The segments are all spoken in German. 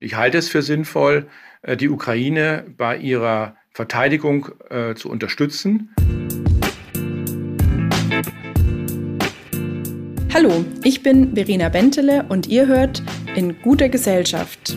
Ich halte es für sinnvoll, äh, die Ukraine bei ihrer Verteidigung äh, zu unterstützen. Hallo, ich bin Verena Bentele und ihr hört in guter Gesellschaft.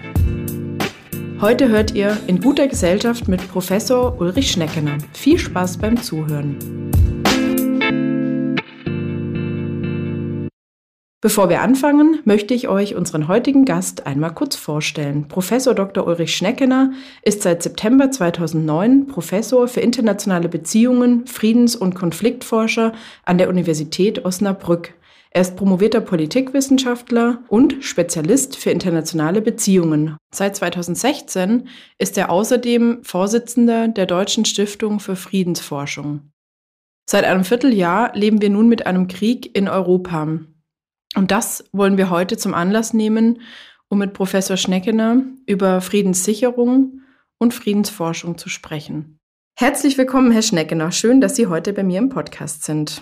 Heute hört ihr in guter Gesellschaft mit Professor Ulrich Schneckener. Viel Spaß beim Zuhören. Bevor wir anfangen, möchte ich euch unseren heutigen Gast einmal kurz vorstellen. Professor Dr. Ulrich Schneckener ist seit September 2009 Professor für internationale Beziehungen, Friedens- und Konfliktforscher an der Universität Osnabrück. Er ist promovierter Politikwissenschaftler und Spezialist für internationale Beziehungen. Seit 2016 ist er außerdem Vorsitzender der Deutschen Stiftung für Friedensforschung. Seit einem Vierteljahr leben wir nun mit einem Krieg in Europa. Und das wollen wir heute zum Anlass nehmen, um mit Professor Schneckener über Friedenssicherung und Friedensforschung zu sprechen. Herzlich willkommen, Herr Schneckener. Schön, dass Sie heute bei mir im Podcast sind.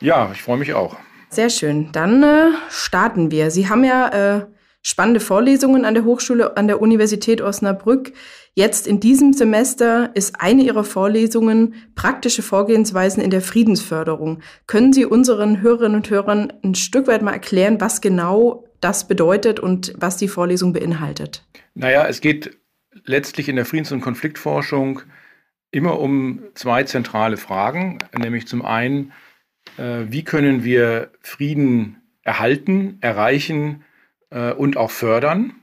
Ja, ich freue mich auch. Sehr schön. Dann äh, starten wir. Sie haben ja äh, spannende Vorlesungen an der Hochschule, an der Universität Osnabrück. Jetzt in diesem Semester ist eine Ihrer Vorlesungen praktische Vorgehensweisen in der Friedensförderung. Können Sie unseren Hörerinnen und Hörern ein Stück weit mal erklären, was genau das bedeutet und was die Vorlesung beinhaltet? Naja, es geht letztlich in der Friedens- und Konfliktforschung immer um zwei zentrale Fragen, nämlich zum einen, wie können wir Frieden erhalten, erreichen äh, und auch fördern.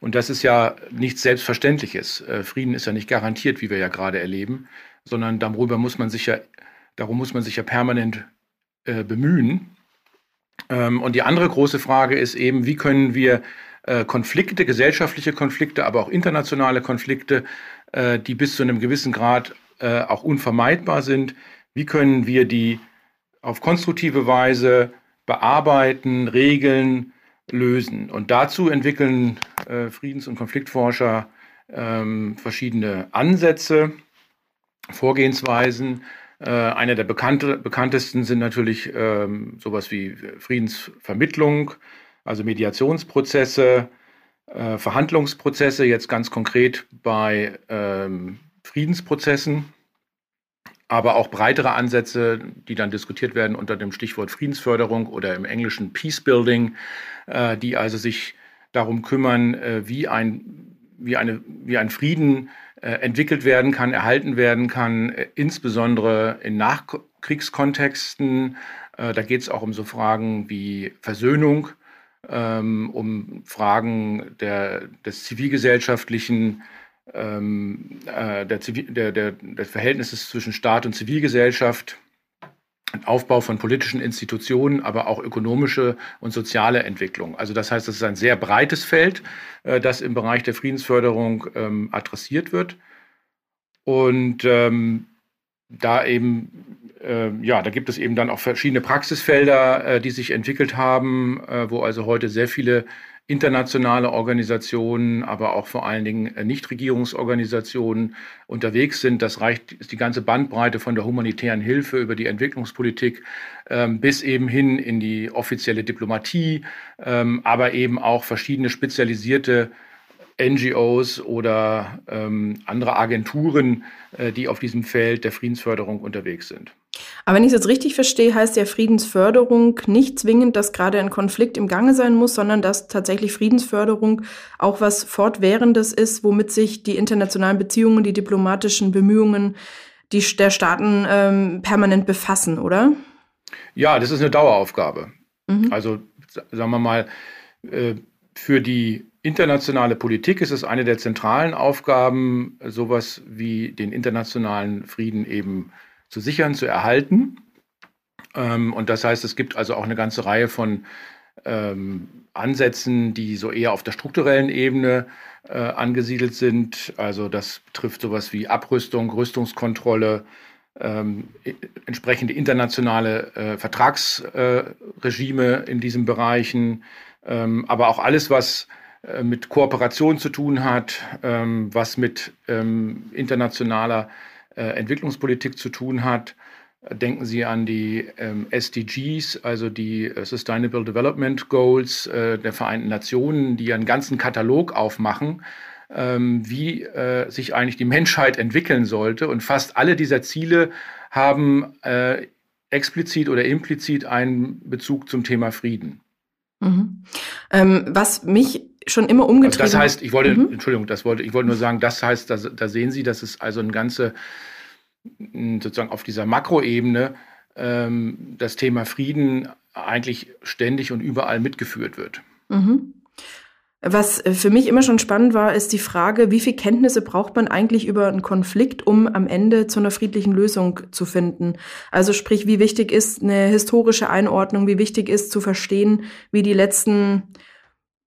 Und das ist ja nichts Selbstverständliches. Äh, Frieden ist ja nicht garantiert, wie wir ja gerade erleben, sondern darüber muss man sich ja, darum muss man sich ja permanent bemühen. Ähm, und die andere große Frage ist eben, wie können wir Konflikte, gesellschaftliche Konflikte, aber auch internationale Konflikte, die bis zu einem gewissen Grad auch unvermeidbar sind, wie können wir die auf konstruktive Weise bearbeiten, regeln, lösen. Und dazu entwickeln äh, Friedens- und Konfliktforscher ähm, verschiedene Ansätze, Vorgehensweisen. Äh, einer der bekannte, bekanntesten sind natürlich ähm, sowas wie Friedensvermittlung, also Mediationsprozesse, äh, Verhandlungsprozesse, jetzt ganz konkret bei ähm, Friedensprozessen aber auch breitere Ansätze, die dann diskutiert werden unter dem Stichwort Friedensförderung oder im Englischen Peacebuilding, äh, die also sich darum kümmern, äh, wie, ein, wie, eine, wie ein Frieden äh, entwickelt werden kann, erhalten werden kann, äh, insbesondere in Nachkriegskontexten. Äh, da geht es auch um so Fragen wie Versöhnung, ähm, um Fragen der, des zivilgesellschaftlichen ähm, äh, der, der, der, des Verhältnisses zwischen Staat und Zivilgesellschaft, Aufbau von politischen Institutionen, aber auch ökonomische und soziale Entwicklung. Also das heißt, es ist ein sehr breites Feld, äh, das im Bereich der Friedensförderung ähm, adressiert wird. Und ähm, da eben, äh, ja, da gibt es eben dann auch verschiedene Praxisfelder, äh, die sich entwickelt haben, äh, wo also heute sehr viele internationale Organisationen, aber auch vor allen Dingen äh, Nichtregierungsorganisationen unterwegs sind. Das reicht, ist die ganze Bandbreite von der humanitären Hilfe über die Entwicklungspolitik ähm, bis eben hin in die offizielle Diplomatie, ähm, aber eben auch verschiedene spezialisierte NGOs oder ähm, andere Agenturen, äh, die auf diesem Feld der Friedensförderung unterwegs sind. Aber wenn ich es jetzt richtig verstehe, heißt ja Friedensförderung nicht zwingend, dass gerade ein Konflikt im Gange sein muss, sondern dass tatsächlich Friedensförderung auch was Fortwährendes ist, womit sich die internationalen Beziehungen, die diplomatischen Bemühungen die, der Staaten ähm, permanent befassen, oder? Ja, das ist eine Daueraufgabe. Mhm. Also sagen wir mal, äh, für die internationale Politik ist es eine der zentralen Aufgaben, sowas wie den internationalen Frieden eben zu sichern, zu erhalten. Ähm, und das heißt, es gibt also auch eine ganze Reihe von ähm, Ansätzen, die so eher auf der strukturellen Ebene äh, angesiedelt sind. Also das betrifft sowas wie Abrüstung, Rüstungskontrolle, ähm, entsprechende internationale äh, Vertragsregime äh, in diesen Bereichen, ähm, aber auch alles, was äh, mit Kooperation zu tun hat, ähm, was mit ähm, internationaler Entwicklungspolitik zu tun hat. Denken Sie an die ähm, SDGs, also die äh, Sustainable Development Goals äh, der Vereinten Nationen, die einen ganzen Katalog aufmachen, ähm, wie äh, sich eigentlich die Menschheit entwickeln sollte. Und fast alle dieser Ziele haben äh, explizit oder implizit einen Bezug zum Thema Frieden. Mhm. Ähm, was mich schon immer umgetrieben also Das heißt, ich wollte, mhm. Entschuldigung, das wollte, ich wollte nur sagen, das heißt, da, da sehen Sie, dass es also ein ganze sozusagen auf dieser Makroebene ähm, das Thema Frieden eigentlich ständig und überall mitgeführt wird. Mhm. Was äh, für mich immer schon spannend war, ist die Frage, wie viel Kenntnisse braucht man eigentlich über einen Konflikt, um am Ende zu einer friedlichen Lösung zu finden? Also sprich, wie wichtig ist eine historische Einordnung, wie wichtig ist zu verstehen, wie die letzten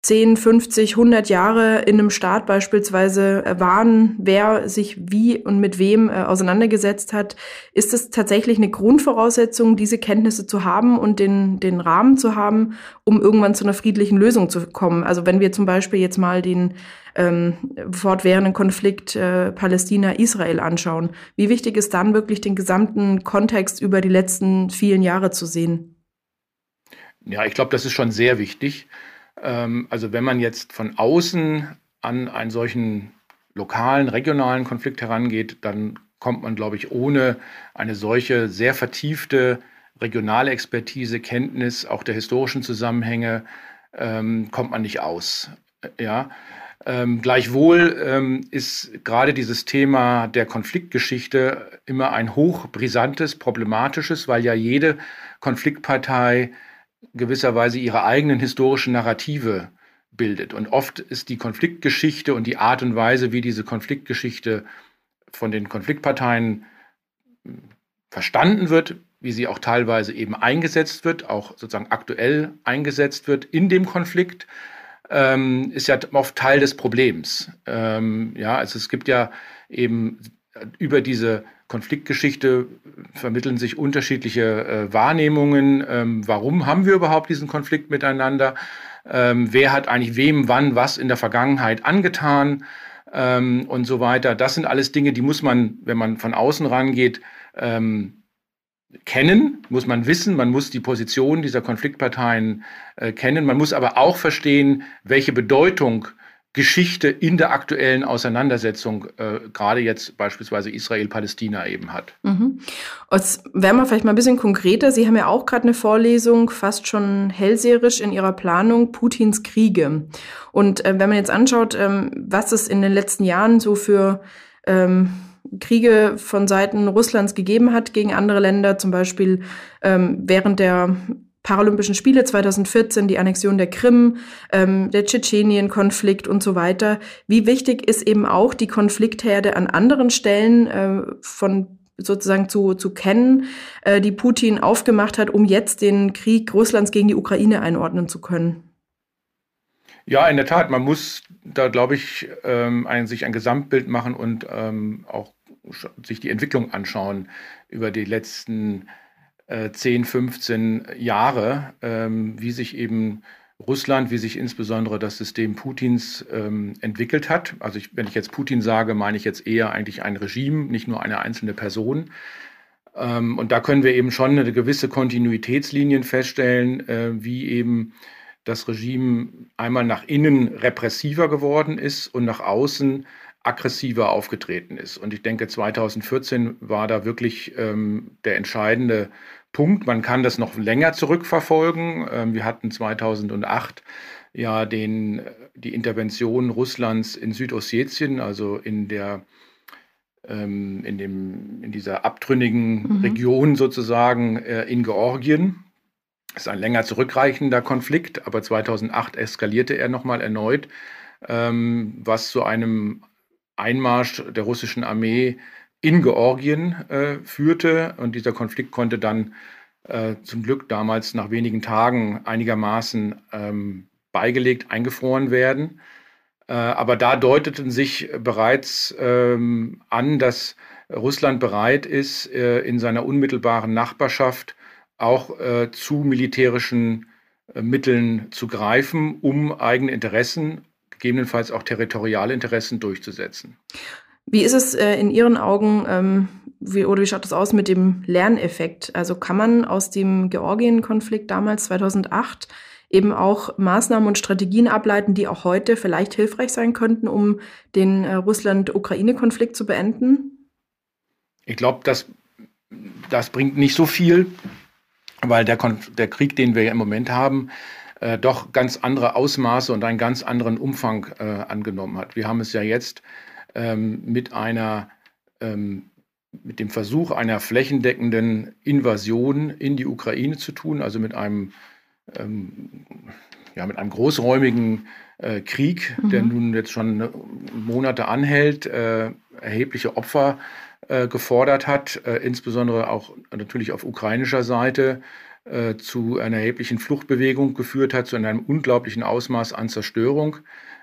10, 50, 100 Jahre in einem Staat beispielsweise äh, waren, wer sich wie und mit wem äh, auseinandergesetzt hat, ist es tatsächlich eine Grundvoraussetzung, diese Kenntnisse zu haben und den, den Rahmen zu haben, um irgendwann zu einer friedlichen Lösung zu kommen. Also wenn wir zum Beispiel jetzt mal den ähm, fortwährenden Konflikt äh, Palästina-Israel anschauen, wie wichtig ist dann wirklich den gesamten Kontext über die letzten vielen Jahre zu sehen? Ja, ich glaube, das ist schon sehr wichtig. Ähm, also wenn man jetzt von außen an einen solchen lokalen, regionalen Konflikt herangeht, dann kommt man, glaube ich, ohne eine solche sehr vertiefte regionale Expertise, Kenntnis auch der historischen Zusammenhänge, ähm, kommt man nicht aus. Ja. Ähm, gleichwohl ähm, ist gerade dieses Thema der Konfliktgeschichte immer ein hochbrisantes, problematisches, weil ja jede Konfliktpartei gewisserweise ihre eigenen historischen Narrative bildet. Und oft ist die Konfliktgeschichte und die Art und Weise, wie diese Konfliktgeschichte von den Konfliktparteien hm, verstanden wird, wie sie auch teilweise eben eingesetzt wird, auch sozusagen aktuell eingesetzt wird in dem Konflikt, ähm, ist ja oft Teil des Problems. Ähm, ja, also es gibt ja eben über diese Konfliktgeschichte vermitteln sich unterschiedliche äh, Wahrnehmungen. Ähm, warum haben wir überhaupt diesen Konflikt miteinander? Ähm, wer hat eigentlich wem wann was in der Vergangenheit angetan? Ähm, und so weiter. Das sind alles Dinge, die muss man, wenn man von außen rangeht, ähm, kennen, muss man wissen, man muss die Position dieser Konfliktparteien äh, kennen, man muss aber auch verstehen, welche Bedeutung Geschichte in der aktuellen Auseinandersetzung, äh, gerade jetzt beispielsweise Israel-Palästina eben hat. Mhm. Jetzt werden wir vielleicht mal ein bisschen konkreter. Sie haben ja auch gerade eine Vorlesung, fast schon hellseherisch in Ihrer Planung, Putins Kriege. Und äh, wenn man jetzt anschaut, ähm, was es in den letzten Jahren so für ähm, Kriege von Seiten Russlands gegeben hat gegen andere Länder, zum Beispiel ähm, während der Paralympischen Spiele 2014, die Annexion der Krim, ähm, der Tschetschenien-Konflikt und so weiter. Wie wichtig ist eben auch die Konfliktherde an anderen Stellen äh, von sozusagen zu, zu kennen, äh, die Putin aufgemacht hat, um jetzt den Krieg Russlands gegen die Ukraine einordnen zu können? Ja, in der Tat, man muss da, glaube ich, ähm, ein, sich ein Gesamtbild machen und ähm, auch sich die Entwicklung anschauen über die letzten 10, äh, 15 Jahre, ähm, wie sich eben Russland, wie sich insbesondere das System Putins ähm, entwickelt hat. Also ich, wenn ich jetzt Putin sage, meine ich jetzt eher eigentlich ein Regime, nicht nur eine einzelne Person. Ähm, und da können wir eben schon eine gewisse Kontinuitätslinien feststellen, äh, wie eben das Regime einmal nach innen repressiver geworden ist und nach außen aggressiver aufgetreten ist. Und ich denke, 2014 war da wirklich ähm, der entscheidende Punkt. Man kann das noch länger zurückverfolgen. Ähm, wir hatten 2008 ja den, die Intervention Russlands in Südossetien, also in der ähm, in, dem, in dieser abtrünnigen mhm. Region sozusagen äh, in Georgien. Das ist ein länger zurückreichender Konflikt, aber 2008 eskalierte er nochmal erneut, ähm, was zu einem Einmarsch der russischen Armee in Georgien äh, führte. Und dieser Konflikt konnte dann äh, zum Glück damals nach wenigen Tagen einigermaßen ähm, beigelegt, eingefroren werden. Äh, aber da deuteten sich bereits ähm, an, dass Russland bereit ist, äh, in seiner unmittelbaren Nachbarschaft auch äh, zu militärischen Mitteln zu greifen, um eigene Interessen, gegebenenfalls auch territoriale Interessen durchzusetzen. Wie ist es in Ihren Augen, ähm, wie, oder wie schaut das aus mit dem Lerneffekt? Also kann man aus dem Georgien-Konflikt damals 2008 eben auch Maßnahmen und Strategien ableiten, die auch heute vielleicht hilfreich sein könnten, um den äh, Russland-Ukraine-Konflikt zu beenden? Ich glaube, das, das bringt nicht so viel, weil der, Konf der Krieg, den wir ja im Moment haben, äh, doch ganz andere Ausmaße und einen ganz anderen Umfang äh, angenommen hat. Wir haben es ja jetzt ähm, mit einer ähm, mit dem Versuch einer flächendeckenden Invasion in die Ukraine zu tun, also mit einem ähm, ja, mit einem großräumigen äh, Krieg, mhm. der nun jetzt schon Monate anhält, äh, erhebliche Opfer äh, gefordert hat, äh, insbesondere auch natürlich auf ukrainischer Seite äh, zu einer erheblichen Fluchtbewegung geführt hat, zu einem unglaublichen Ausmaß an Zerstörung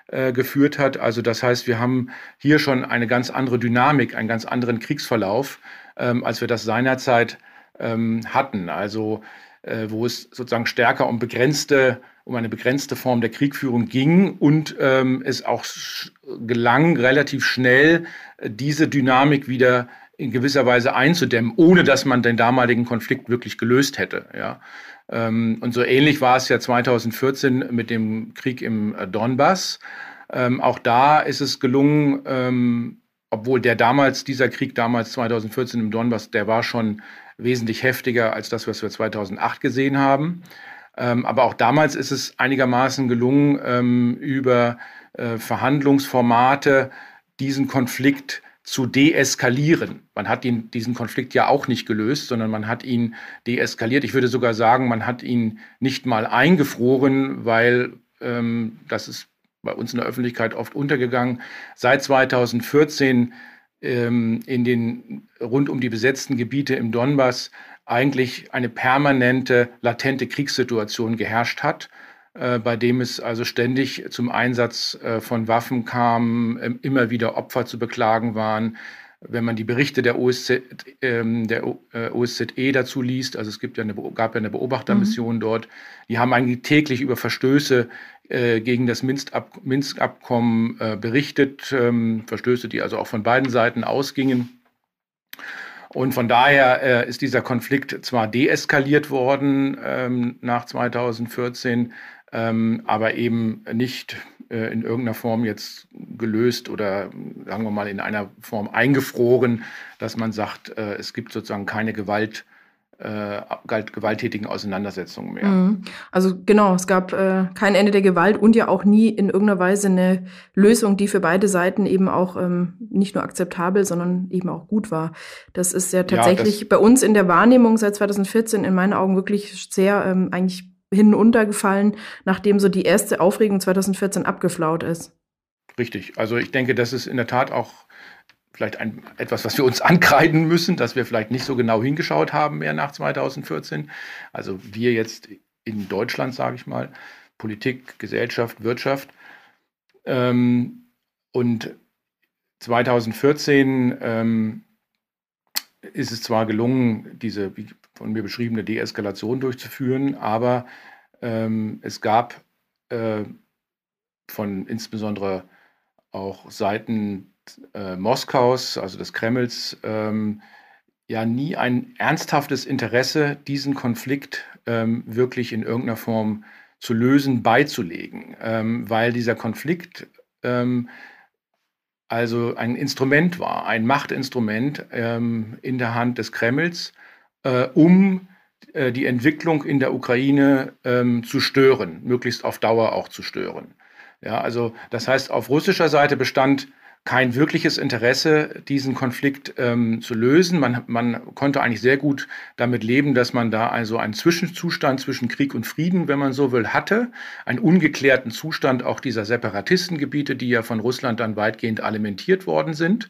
äh, geführt hat. Also das heißt, wir haben hier schon eine ganz andere Dynamik, einen ganz anderen Kriegsverlauf, ähm, als wir das seinerzeit ähm, hatten. Also äh, wo es sozusagen stärker um begrenzte, um eine begrenzte Form der Kriegführung ging und ähm, es auch gelang, relativ schnell äh, diese Dynamik wieder in gewisser Weise einzudämmen, ohne dass man den damaligen Konflikt wirklich gelöst hätte. Ja. Ähm, und so ähnlich war es ja 2014 mit dem Krieg im äh, Donbass. Ähm, auch da ist es gelungen, ähm, obwohl der damals, dieser Krieg damals 2014 im Donbass, der war schon wesentlich heftiger als das, was wir 2008 gesehen haben. Aber auch damals ist es einigermaßen gelungen, über äh, Verhandlungsformate diesen Konflikt zu deeskalieren. Man hat ihn, diesen Konflikt ja auch nicht gelöst, sondern man hat ihn deeskaliert. Ich würde sogar sagen, man hat ihn nicht mal eingefroren, weil ähm, das ist bei uns in der Öffentlichkeit oft untergegangen. Seit 2014 ähm, in den rund um die besetzten Gebiete im Donbass eigentlich eine permanente, latente Kriegssituation geherrscht hat, bei dem es also ständig zum Einsatz äh, von Waffen kam, äh, immer wieder Opfer zu beklagen waren. Wenn man die Berichte der, OSZ, ähm, der äh, OSZE dazu liest, also es gibt ja eine, gab ja eine Beobachtermission mhm. dort, die haben eigentlich täglich über Verstöße äh, gegen das Minsk-Abkommen äh, berichtet, ähm, Verstöße, die also auch von beiden Seiten ausgingen. Und von daher äh, ist dieser Konflikt zwar deeskaliert worden ähm, nach 2014, ähm, aber eben nicht äh, in irgendeiner Form jetzt gelöst oder sagen wir mal in einer Form eingefroren, dass man sagt, äh, es gibt sozusagen keine Gewalt äh, gewalttätigen Auseinandersetzungen mehr. Mhm. Also genau, es gab äh, kein Ende der Gewalt und ja auch nie in irgendeiner Weise eine Lösung, die für beide Seiten eben auch ähm, nicht nur akzeptabel, sondern eben auch gut war. Das ist ja tatsächlich ja, bei uns in der Wahrnehmung seit 2014 in meinen Augen wirklich sehr ähm, eigentlich hinuntergefallen, nachdem so die erste Aufregung 2014 abgeflaut ist. Richtig. Also ich denke, das ist in der Tat auch vielleicht ein, etwas, was wir uns ankreiden müssen, dass wir vielleicht nicht so genau hingeschaut haben mehr nach 2014. Also wir jetzt in Deutschland, sage ich mal, Politik, Gesellschaft, Wirtschaft. Ähm, und 2014 ähm, ist es zwar gelungen, diese wie von mir beschriebene Deeskalation durchzuführen, aber ähm, es gab äh, von insbesondere auch Seiten äh, Moskaus, also des Kremls, ähm, ja nie ein ernsthaftes Interesse, diesen Konflikt ähm, wirklich in irgendeiner Form zu lösen, beizulegen, ähm, weil dieser Konflikt ähm, also ein Instrument war, ein Machtinstrument ähm, in der Hand des Kremls, äh, um äh, die Entwicklung in der Ukraine ähm, zu stören, möglichst auf Dauer auch zu stören. Ja, also das heißt, auf russischer Seite bestand kein wirkliches Interesse, diesen Konflikt ähm, zu lösen. Man, man konnte eigentlich sehr gut damit leben, dass man da also einen Zwischenzustand zwischen Krieg und Frieden, wenn man so will, hatte. Einen ungeklärten Zustand auch dieser Separatistengebiete, die ja von Russland dann weitgehend alimentiert worden sind.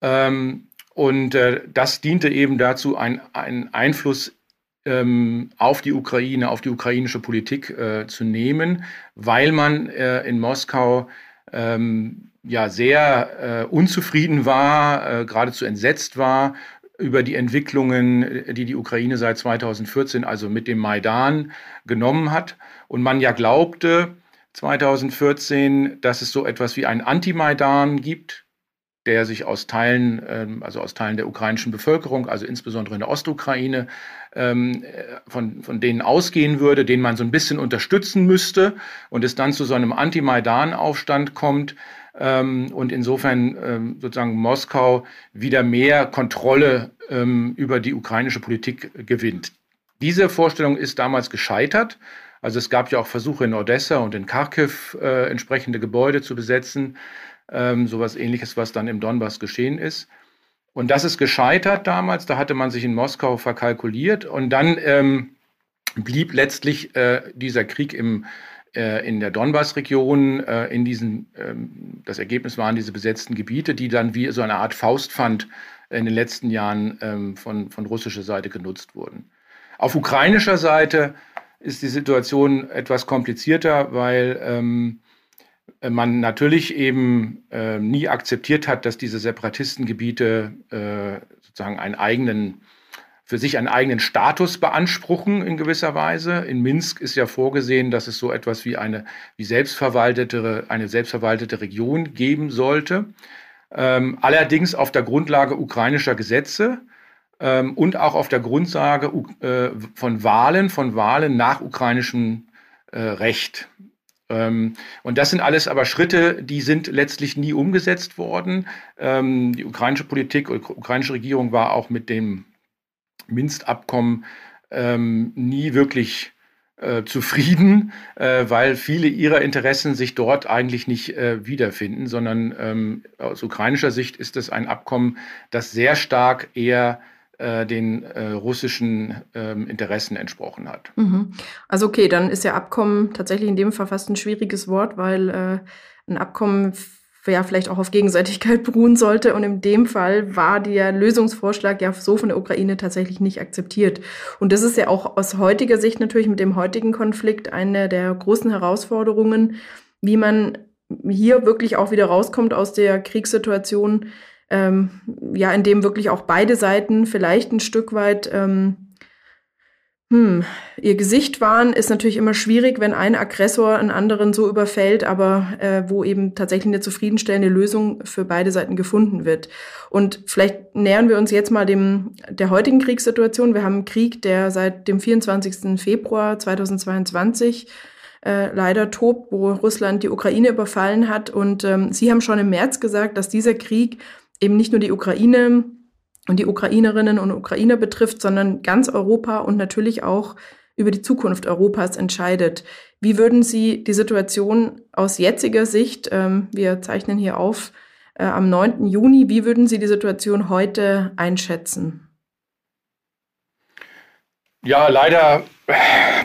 Ähm, und äh, das diente eben dazu, einen Einfluss ähm, auf die Ukraine, auf die ukrainische Politik äh, zu nehmen, weil man äh, in Moskau ähm, ja sehr äh, unzufrieden war, äh, geradezu entsetzt war über die Entwicklungen, die die Ukraine seit 2014, also mit dem Maidan, genommen hat. Und man ja glaubte 2014, dass es so etwas wie ein Anti-Maidan gibt, der sich aus Teilen, ähm, also aus Teilen der ukrainischen Bevölkerung, also insbesondere in der Ostukraine, ähm, von, von denen ausgehen würde, den man so ein bisschen unterstützen müsste und es dann zu so einem Anti-Maidan-Aufstand kommt ähm, und insofern sozusagen Moskau wieder mehr Kontrolle über die ukrainische Politik gewinnt. Diese Vorstellung ist damals gescheitert. Also es gab ja auch Versuche in Odessa und in Kharkiv äh, entsprechende Gebäude zu besetzen ähm, sowas ähnliches, was dann im Donbass geschehen ist. Und das ist gescheitert damals, da hatte man sich in Moskau verkalkuliert und dann ähm, blieb letztlich äh, dieser Krieg im, äh, in der Donbass-Region, äh, in diesen, ähm, das Ergebnis waren diese besetzten Gebiete, die dann wie so eine Art Faustpfand in den letzten Jahren ähm, von, von russischer Seite genutzt wurden. Auf ukrainischer Seite ist die Situation etwas komplizierter, weil ähm, äh, man natürlich eben äh, nie akzeptiert hat, dass diese Separatistengebiete äh, sozusagen einen eigenen, für sich einen eigenen Status beanspruchen in gewisser Weise. In Minsk ist ja vorgesehen, dass es so etwas wie eine wie selbstverwaltete, eine selbstverwaltete Region geben sollte. Ähm, allerdings auf der Grundlage ukrainischer Gesetze ähm, und auch auf der Grundlage äh, von Wahlen, von Wahlen nach ukrainischem äh, Recht. Ähm, und das sind alles aber Schritte, die sind letztlich nie umgesetzt worden. Ähm, die ukrainische Politik, die ukrainische Regierung war auch mit dem Minsk-Abkommen ähm, nie wirklich äh, zufrieden, äh, weil viele ihrer Interessen sich dort eigentlich nicht äh, wiederfinden, sondern aus ukrainischer Sicht ist es ein Abkommen, das sehr stark eher den äh, russischen ähm, Interessen entsprochen hat. Mhm. Also okay, dann ist ja Abkommen tatsächlich in dem Fall fast ein schwieriges Wort, weil äh, ein Abkommen ja vielleicht auch auf Gegenseitigkeit beruhen sollte. Und in dem Fall war der Lösungsvorschlag ja so von der Ukraine tatsächlich nicht akzeptiert. Und das ist ja auch aus heutiger Sicht natürlich mit dem heutigen Konflikt eine der großen Herausforderungen, wie man hier wirklich auch wieder rauskommt aus der Kriegssituation, ähm, ja, in dem wirklich auch beide Seiten vielleicht ein Stück weit ähm, hm, ihr Gesicht wahren, ist natürlich immer schwierig, wenn ein Aggressor einen anderen so überfällt, aber äh, wo eben tatsächlich eine zufriedenstellende Lösung für beide Seiten gefunden wird. Und vielleicht nähern wir uns jetzt mal dem der heutigen Kriegssituation. Wir haben einen Krieg, der seit dem 24. Februar 2022 äh, leider tobt, wo Russland die Ukraine überfallen hat. Und ähm, Sie haben schon im März gesagt, dass dieser Krieg eben nicht nur die Ukraine und die Ukrainerinnen und Ukrainer betrifft, sondern ganz Europa und natürlich auch über die Zukunft Europas entscheidet. Wie würden Sie die Situation aus jetziger Sicht, ähm, wir zeichnen hier auf, äh, am 9. Juni, wie würden Sie die Situation heute einschätzen? Ja, leider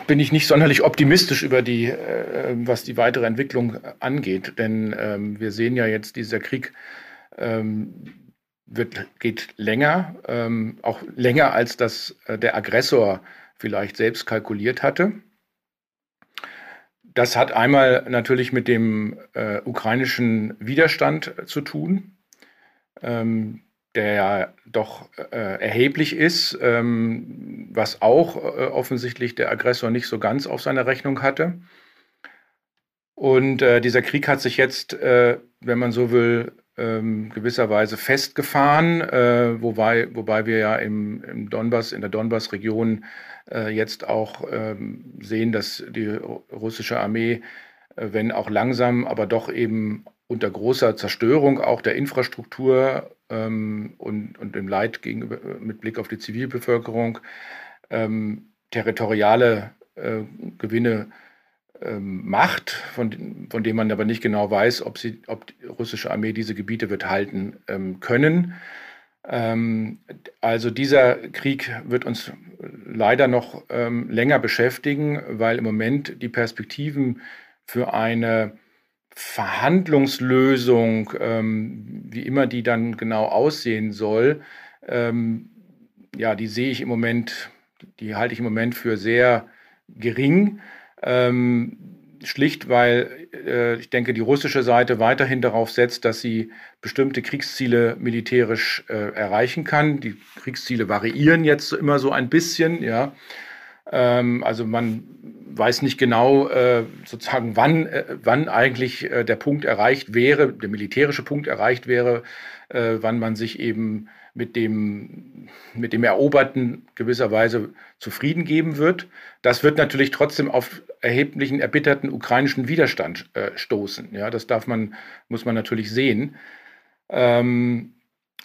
bin ich nicht sonderlich optimistisch über die, äh, was die weitere Entwicklung angeht, denn ähm, wir sehen ja jetzt, dieser Krieg ähm, wird, geht länger, ähm, auch länger als das äh, der Aggressor vielleicht selbst kalkuliert hatte. Das hat einmal natürlich mit dem äh, ukrainischen Widerstand zu tun, ähm, der ja doch äh, erheblich ist, ähm, was auch äh, offensichtlich der Aggressor nicht so ganz auf seiner Rechnung hatte. Und äh, dieser Krieg hat sich jetzt, äh, wenn man so will, ähm, gewisserweise festgefahren, äh, wobei, wobei wir ja im, im Donbass, in der Donbass-Region äh, jetzt auch ähm, sehen, dass die russische Armee, äh, wenn auch langsam, aber doch eben unter großer Zerstörung auch der Infrastruktur ähm, und, und dem Leid gegenüber, mit Blick auf die Zivilbevölkerung ähm, territoriale äh, Gewinne ähm, macht, von, von dem man aber nicht genau weiß, ob, sie, ob die russische Armee diese Gebiete wird halten ähm, können. Ähm, also dieser Krieg wird uns leider noch ähm, länger beschäftigen, weil im Moment die Perspektiven für eine Verhandlungslösung, ähm, wie immer die dann genau aussehen soll, ähm, ja, die sehe ich im Moment die halte ich im Moment für sehr gering. Ähm, schlicht, weil äh, ich denke, die russische Seite weiterhin darauf setzt, dass sie bestimmte Kriegsziele militärisch äh, erreichen kann. Die Kriegsziele variieren jetzt immer so ein bisschen, ja. Ähm, also man weiß nicht genau äh, sozusagen, wann, äh, wann eigentlich äh, der Punkt erreicht wäre, der militärische Punkt erreicht wäre, wann man sich eben mit dem, mit dem Eroberten gewisserweise zufrieden geben wird. Das wird natürlich trotzdem auf erheblichen, erbitterten ukrainischen Widerstand äh, stoßen. Ja, das darf man, muss man natürlich sehen. Ähm,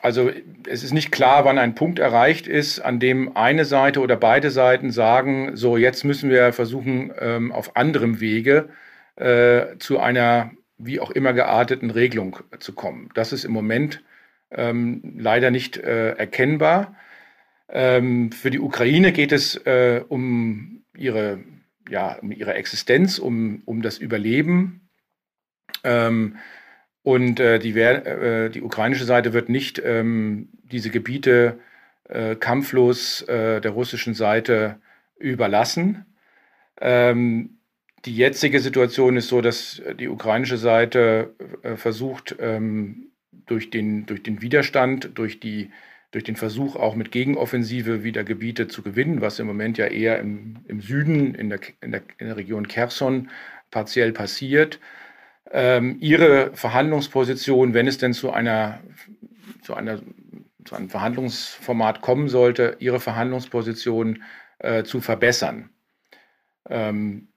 also es ist nicht klar, wann ein Punkt erreicht ist, an dem eine Seite oder beide Seiten sagen, so jetzt müssen wir versuchen, ähm, auf anderem Wege äh, zu einer wie auch immer gearteten Regelung zu kommen. Das ist im Moment ähm, leider nicht äh, erkennbar. Ähm, für die Ukraine geht es äh, um, ihre, ja, um ihre Existenz, um, um das Überleben. Ähm, und äh, die, äh, die, ukrainische Seite wird nicht ähm, diese Gebiete äh, kampflos äh, der russischen Seite überlassen. Ähm, die jetzige Situation ist so, dass die ukrainische Seite versucht, ähm, durch den, durch den Widerstand, durch, die, durch den Versuch auch mit Gegenoffensive wieder Gebiete zu gewinnen, was im Moment ja eher im, im Süden, in der, in, der, in der Region Kherson partiell passiert. Ähm, ihre Verhandlungsposition, wenn es denn zu einer, zu einer zu einem Verhandlungsformat kommen sollte, ihre Verhandlungsposition äh, zu verbessern. Ähm,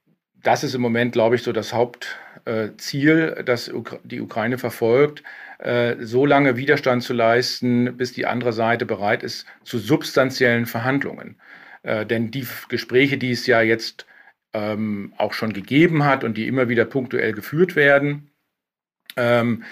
das ist im Moment, glaube ich, so das Hauptziel, äh, das die Ukraine verfolgt. Äh, so lange Widerstand zu leisten, bis die andere Seite bereit ist zu substanziellen Verhandlungen. Äh, denn die Gespräche, die es ja jetzt ähm, auch schon gegeben hat und die immer wieder punktuell geführt werden, ähm,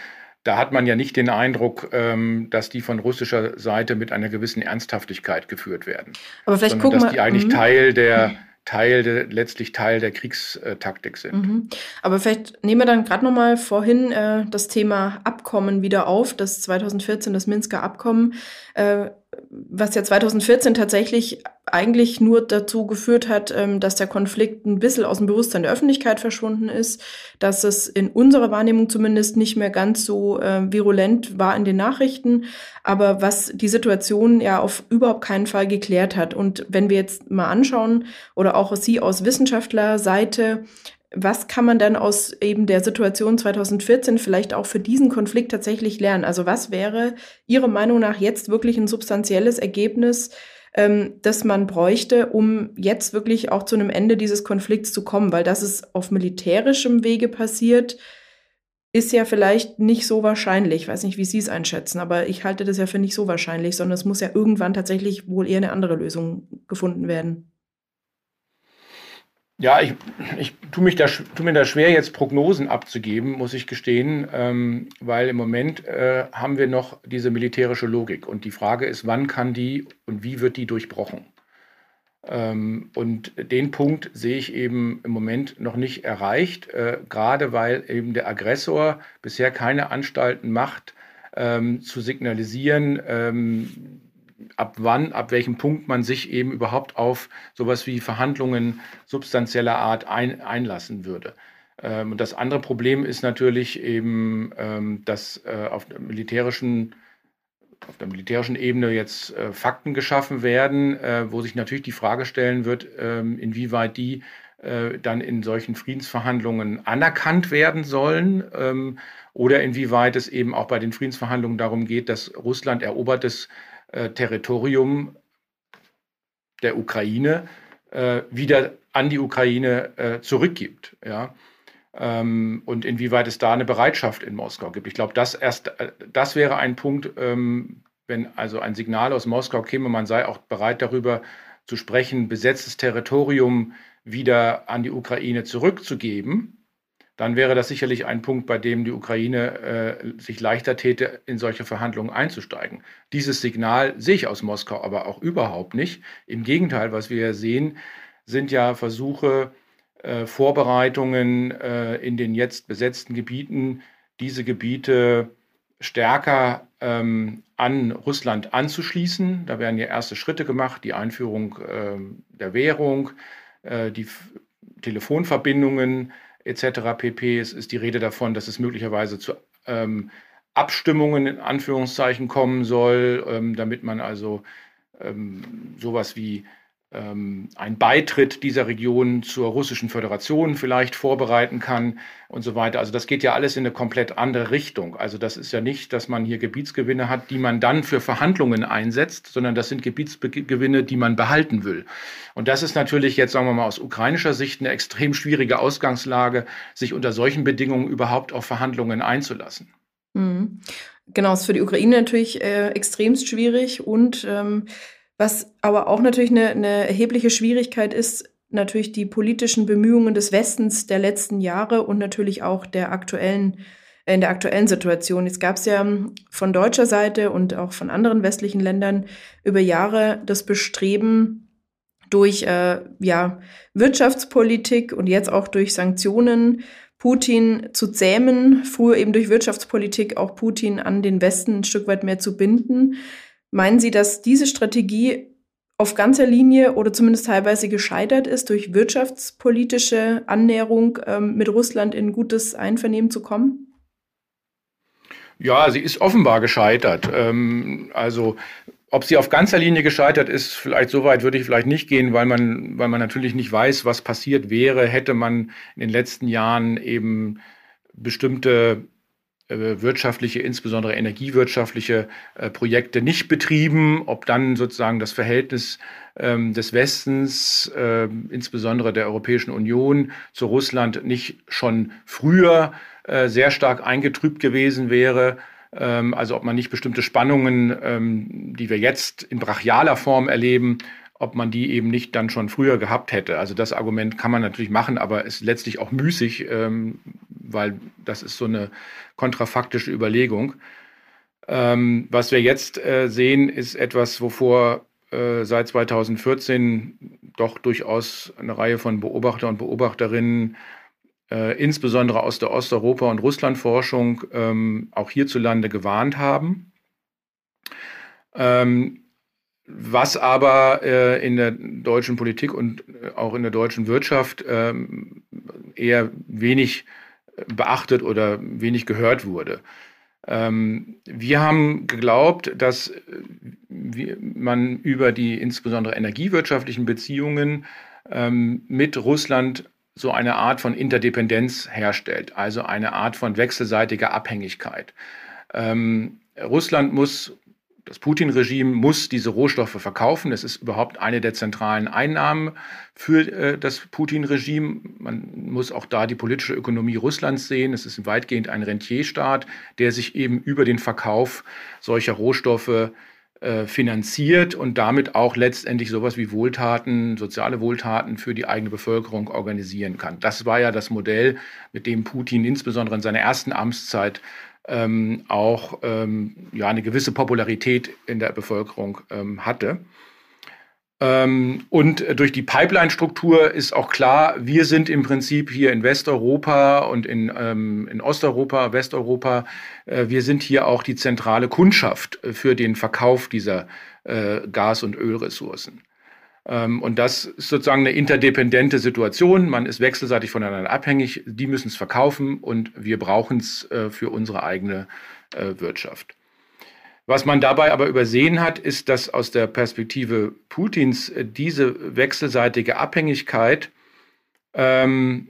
da hat man ja nicht den Eindruck, ähm, dass die von russischer Seite mit einer gewissen Ernsthaftigkeit geführt werden. Aber vielleicht sondern, gucken dass die eigentlich mhm. Teil der Teil de, letztlich Teil der Kriegstaktik sind. Mhm. Aber vielleicht nehmen wir dann gerade noch mal vorhin äh, das Thema Abkommen wieder auf, das 2014 das Minsker Abkommen. Äh, was ja 2014 tatsächlich eigentlich nur dazu geführt hat, ähm, dass der Konflikt ein bisschen aus dem Bewusstsein der Öffentlichkeit verschwunden ist, dass es in unserer Wahrnehmung zumindest nicht mehr ganz so äh, virulent war in den Nachrichten, aber was die Situation ja auf überhaupt keinen Fall geklärt hat. Und wenn wir jetzt mal anschauen oder auch Sie aus Wissenschaftlerseite, was kann man denn aus eben der Situation 2014 vielleicht auch für diesen Konflikt tatsächlich lernen? Also was wäre Ihrer Meinung nach jetzt wirklich ein substanzielles Ergebnis, ähm, das man bräuchte, um jetzt wirklich auch zu einem Ende dieses Konflikts zu kommen? Weil das ist auf militärischem Wege passiert, ist ja vielleicht nicht so wahrscheinlich. Ich weiß nicht, wie Sie es einschätzen, aber ich halte das ja für nicht so wahrscheinlich, sondern es muss ja irgendwann tatsächlich wohl eher eine andere Lösung gefunden werden. Ja, ich, ich tue, mich da, tue mir da schwer, jetzt Prognosen abzugeben, muss ich gestehen, ähm, weil im Moment äh, haben wir noch diese militärische Logik. Und die Frage ist, wann kann die und wie wird die durchbrochen? Ähm, und den Punkt sehe ich eben im Moment noch nicht erreicht, äh, gerade weil eben der Aggressor bisher keine Anstalten macht, ähm, zu signalisieren, ähm, ab wann, ab welchem Punkt man sich eben überhaupt auf sowas wie Verhandlungen substanzieller Art ein, einlassen würde. Ähm, und das andere Problem ist natürlich eben, ähm, dass äh, auf der militärischen auf der militärischen Ebene jetzt äh, Fakten geschaffen werden, äh, wo sich natürlich die Frage stellen wird, ähm, inwieweit die äh, dann in solchen Friedensverhandlungen anerkannt werden sollen ähm, oder inwieweit es eben auch bei den Friedensverhandlungen darum geht, dass Russland erobertes äh, Territorium der Ukraine äh, wieder an die Ukraine äh, zurückgibt. Ja? Ähm, und inwieweit es da eine Bereitschaft in Moskau gibt. Ich glaube, das erst, äh, das wäre ein Punkt, ähm, wenn also ein Signal aus Moskau käme, man sei auch bereit darüber zu sprechen, besetztes Territorium wieder an die Ukraine zurückzugeben dann wäre das sicherlich ein Punkt, bei dem die Ukraine äh, sich leichter täte, in solche Verhandlungen einzusteigen. Dieses Signal sehe ich aus Moskau aber auch überhaupt nicht. Im Gegenteil, was wir sehen, sind ja Versuche, äh, Vorbereitungen äh, in den jetzt besetzten Gebieten, diese Gebiete stärker ähm, an Russland anzuschließen. Da werden ja erste Schritte gemacht, die Einführung äh, der Währung, äh, die F Telefonverbindungen etc. pp. Es ist die Rede davon, dass es möglicherweise zu ähm, Abstimmungen in Anführungszeichen kommen soll, ähm, damit man also ähm, sowas wie ein Beitritt dieser Region zur russischen Föderation vielleicht vorbereiten kann und so weiter. Also das geht ja alles in eine komplett andere Richtung. Also das ist ja nicht, dass man hier Gebietsgewinne hat, die man dann für Verhandlungen einsetzt, sondern das sind Gebietsgewinne, die man behalten will. Und das ist natürlich jetzt, sagen wir mal, aus ukrainischer Sicht eine extrem schwierige Ausgangslage, sich unter solchen Bedingungen überhaupt auf Verhandlungen einzulassen. Mhm. Genau, ist für die Ukraine natürlich äh, extremst schwierig und ähm, was aber auch natürlich eine, eine erhebliche Schwierigkeit ist, natürlich die politischen Bemühungen des Westens der letzten Jahre und natürlich auch der aktuellen äh, in der aktuellen Situation. Jetzt gab es ja von deutscher Seite und auch von anderen westlichen Ländern über Jahre das Bestreben, durch äh, ja, Wirtschaftspolitik und jetzt auch durch Sanktionen Putin zu zähmen, früher eben durch Wirtschaftspolitik auch Putin an den Westen ein Stück weit mehr zu binden. Meinen Sie, dass diese Strategie auf ganzer Linie oder zumindest teilweise gescheitert ist, durch wirtschaftspolitische Annäherung ähm, mit Russland in gutes Einvernehmen zu kommen? Ja, sie ist offenbar gescheitert. Ähm, also ob sie auf ganzer Linie gescheitert ist, vielleicht so weit würde ich vielleicht nicht gehen, weil man, weil man natürlich nicht weiß, was passiert wäre, hätte man in den letzten Jahren eben bestimmte wirtschaftliche, insbesondere energiewirtschaftliche äh, Projekte nicht betrieben, ob dann sozusagen das Verhältnis ähm, des Westens, äh, insbesondere der Europäischen Union zu Russland nicht schon früher äh, sehr stark eingetrübt gewesen wäre. Ähm, also ob man nicht bestimmte Spannungen, ähm, die wir jetzt in brachialer Form erleben, ob man die eben nicht dann schon früher gehabt hätte. Also das Argument kann man natürlich machen, aber ist letztlich auch müßig, ähm, weil das ist so eine kontrafaktische Überlegung. Ähm, was wir jetzt äh, sehen, ist etwas, wovor äh, seit 2014 doch durchaus eine Reihe von Beobachter und Beobachterinnen, äh, insbesondere aus der Osteuropa- und Russlandforschung, ähm, auch hierzulande gewarnt haben. Ähm, was aber äh, in der deutschen Politik und äh, auch in der deutschen Wirtschaft ähm, eher wenig beachtet oder wenig gehört wurde. Ähm, wir haben geglaubt, dass äh, man über die insbesondere energiewirtschaftlichen Beziehungen ähm, mit Russland so eine Art von Interdependenz herstellt, also eine Art von wechselseitiger Abhängigkeit. Ähm, Russland muss das Putin-Regime muss diese Rohstoffe verkaufen. Das ist überhaupt eine der zentralen Einnahmen für äh, das Putin-Regime. Man muss auch da die politische Ökonomie Russlands sehen. Es ist weitgehend ein Rentierstaat, der sich eben über den Verkauf solcher Rohstoffe äh, finanziert und damit auch letztendlich sowas wie Wohltaten, soziale Wohltaten für die eigene Bevölkerung organisieren kann. Das war ja das Modell, mit dem Putin insbesondere in seiner ersten Amtszeit ähm, auch ähm, ja, eine gewisse Popularität in der Bevölkerung ähm, hatte. Ähm, und durch die Pipeline-Struktur ist auch klar, wir sind im Prinzip hier in Westeuropa und in, ähm, in Osteuropa, Westeuropa, äh, wir sind hier auch die zentrale Kundschaft für den Verkauf dieser äh, Gas- und Ölressourcen. Ähm, und das ist sozusagen eine interdependente Situation. Man ist wechselseitig voneinander abhängig. Die müssen es verkaufen und wir brauchen es äh, für unsere eigene äh, Wirtschaft. Was man dabei aber übersehen hat, ist, dass aus der Perspektive Putins äh, diese wechselseitige Abhängigkeit ähm,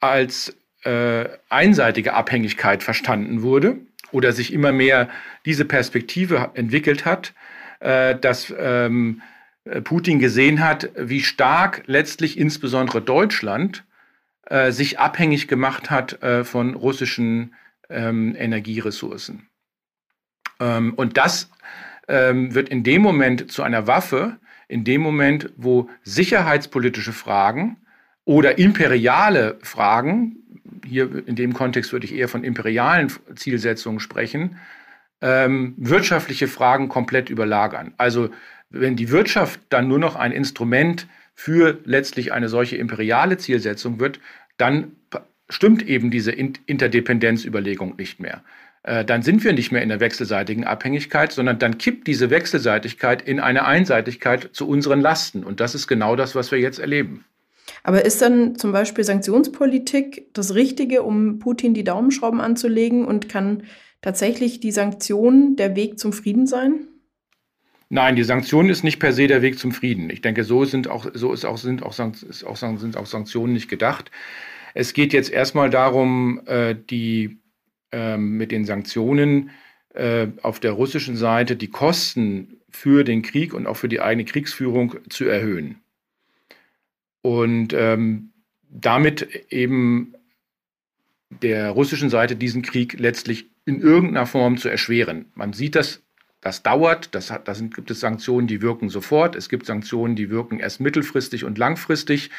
als äh, einseitige Abhängigkeit verstanden wurde oder sich immer mehr diese Perspektive entwickelt hat, äh, dass ähm, äh, Putin gesehen hat, wie stark letztlich insbesondere Deutschland äh, sich abhängig gemacht hat äh, von russischen ähm, Energieressourcen. Ähm, und das ähm, wird in dem Moment zu einer Waffe, in dem Moment, wo sicherheitspolitische Fragen oder imperiale Fragen, hier in dem Kontext würde ich eher von imperialen Zielsetzungen sprechen, ähm, wirtschaftliche Fragen komplett überlagern. Also wenn die Wirtschaft dann nur noch ein Instrument für letztlich eine solche imperiale Zielsetzung wird, dann stimmt eben diese Interdependenzüberlegung nicht mehr. äh, dann sind wir nicht mehr in der wechselseitigen Abhängigkeit, sondern dann kippt diese Wechselseitigkeit in eine Einseitigkeit zu unseren Lasten. Und das ist genau das, was wir jetzt erleben. Aber ist dann zum Beispiel Sanktionspolitik das Richtige, um Putin die Daumenschrauben anzulegen und kann tatsächlich die Sanktion der Weg zum Frieden sein? Nein, die Sanktion ist nicht per se der Weg zum Frieden. Ich denke, so sind auch, so ist auch, sind auch, ist auch, sind auch Sanktionen nicht gedacht. Es geht jetzt erstmal darum, äh, die ähm, mit den Sanktionen äh, auf der russischen Seite die Kosten für den Krieg und auch für die eigene Kriegsführung zu erhöhen. Und ähm, damit eben der russischen Seite diesen Krieg letztlich in irgendeiner Form zu erschweren. Man sieht das das dauert, das hat, da sind, gibt es Sanktionen, die wirken sofort. Es gibt Sanktionen, die wirken erst mittelfristig und langfristig.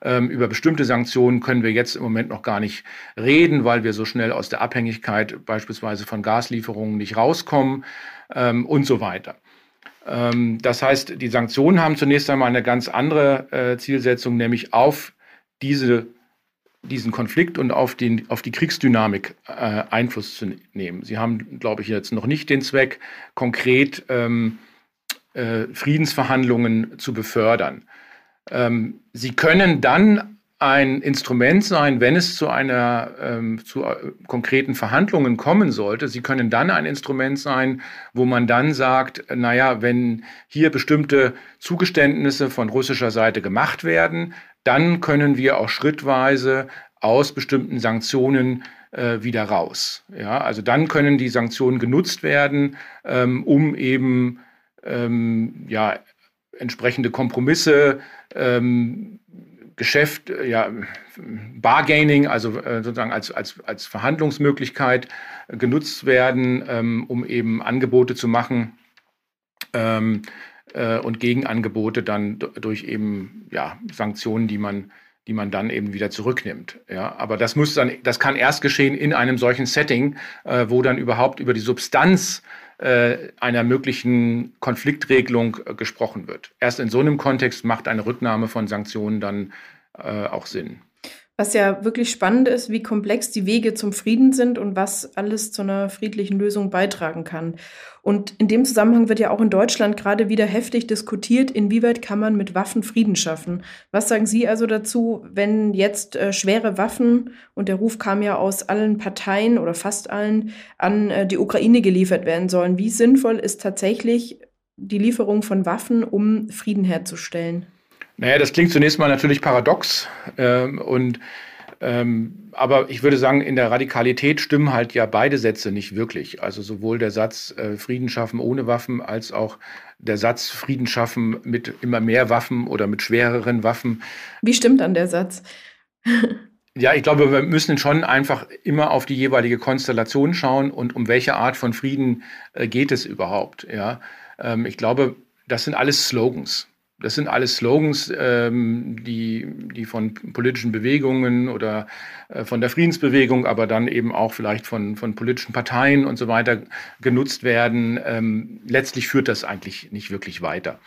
Ähm, über bestimmte Sanktionen können wir jetzt im Moment noch gar nicht reden, weil wir so schnell aus der Abhängigkeit beispielsweise von Gaslieferungen nicht rauskommen ähm, und so weiter. Ähm, das heißt, die Sanktionen haben zunächst einmal eine ganz andere äh, Zielsetzung, nämlich auf diese diesen Konflikt und auf, den, auf die Kriegsdynamik äh, Einfluss zu nehmen. Sie haben, glaube ich, jetzt noch nicht den Zweck, konkret ähm, äh, Friedensverhandlungen zu befördern. Ähm, sie können dann ein Instrument sein, wenn es zu einer ähm, zu äh, konkreten Verhandlungen kommen sollte. Sie können dann ein Instrument sein, wo man dann sagt, naja, wenn hier bestimmte Zugeständnisse von russischer Seite gemacht werden, dann können wir auch schrittweise aus bestimmten Sanktionen äh, wieder raus. Ja, also dann können die Sanktionen genutzt werden, ähm, um eben ähm, ja, entsprechende Kompromisse, ähm, Geschäft, ja, Bargaining, also äh, sozusagen als, als, als Verhandlungsmöglichkeit äh, genutzt werden, ähm, um eben Angebote zu machen, ähm, äh, und Gegenangebote dann durch eben ja, Sanktionen, die man, die man dann eben wieder zurücknimmt. Ja, aber das muss dann, das kann erst geschehen in einem solchen Setting, äh, wo dann überhaupt über die Substanz äh, einer möglichen Konfliktregelung äh, gesprochen wird. Erst in so einem Kontext macht eine Rücknahme von Sanktionen dann äh, auch Sinn. Was ja wirklich spannend ist, wie komplex die Wege zum Frieden sind und was alles zu einer friedlichen Lösung beitragen kann. Und in dem Zusammenhang wird ja auch in Deutschland gerade wieder heftig diskutiert, inwieweit kann man mit Waffen Frieden schaffen. Was sagen Sie also dazu, wenn jetzt äh, schwere Waffen, und der Ruf kam ja aus allen Parteien oder fast allen, an äh, die Ukraine geliefert werden sollen? Wie sinnvoll ist tatsächlich die Lieferung von Waffen, um Frieden herzustellen? Naja, das klingt zunächst mal natürlich paradox. Ähm, und ähm, aber ich würde sagen, in der Radikalität stimmen halt ja beide Sätze nicht wirklich. Also sowohl der Satz äh, Frieden schaffen ohne Waffen als auch der Satz Frieden schaffen mit immer mehr Waffen oder mit schwereren Waffen. Wie stimmt dann der Satz? ja, ich glaube, wir müssen schon einfach immer auf die jeweilige Konstellation schauen und um welche Art von Frieden äh, geht es überhaupt. Ja, ähm, ich glaube, das sind alles Slogans. Das sind alles Slogans, ähm, die, die von politischen Bewegungen oder äh, von der Friedensbewegung, aber dann eben auch vielleicht von, von politischen Parteien und so weiter genutzt werden. Ähm, letztlich führt das eigentlich nicht wirklich weiter.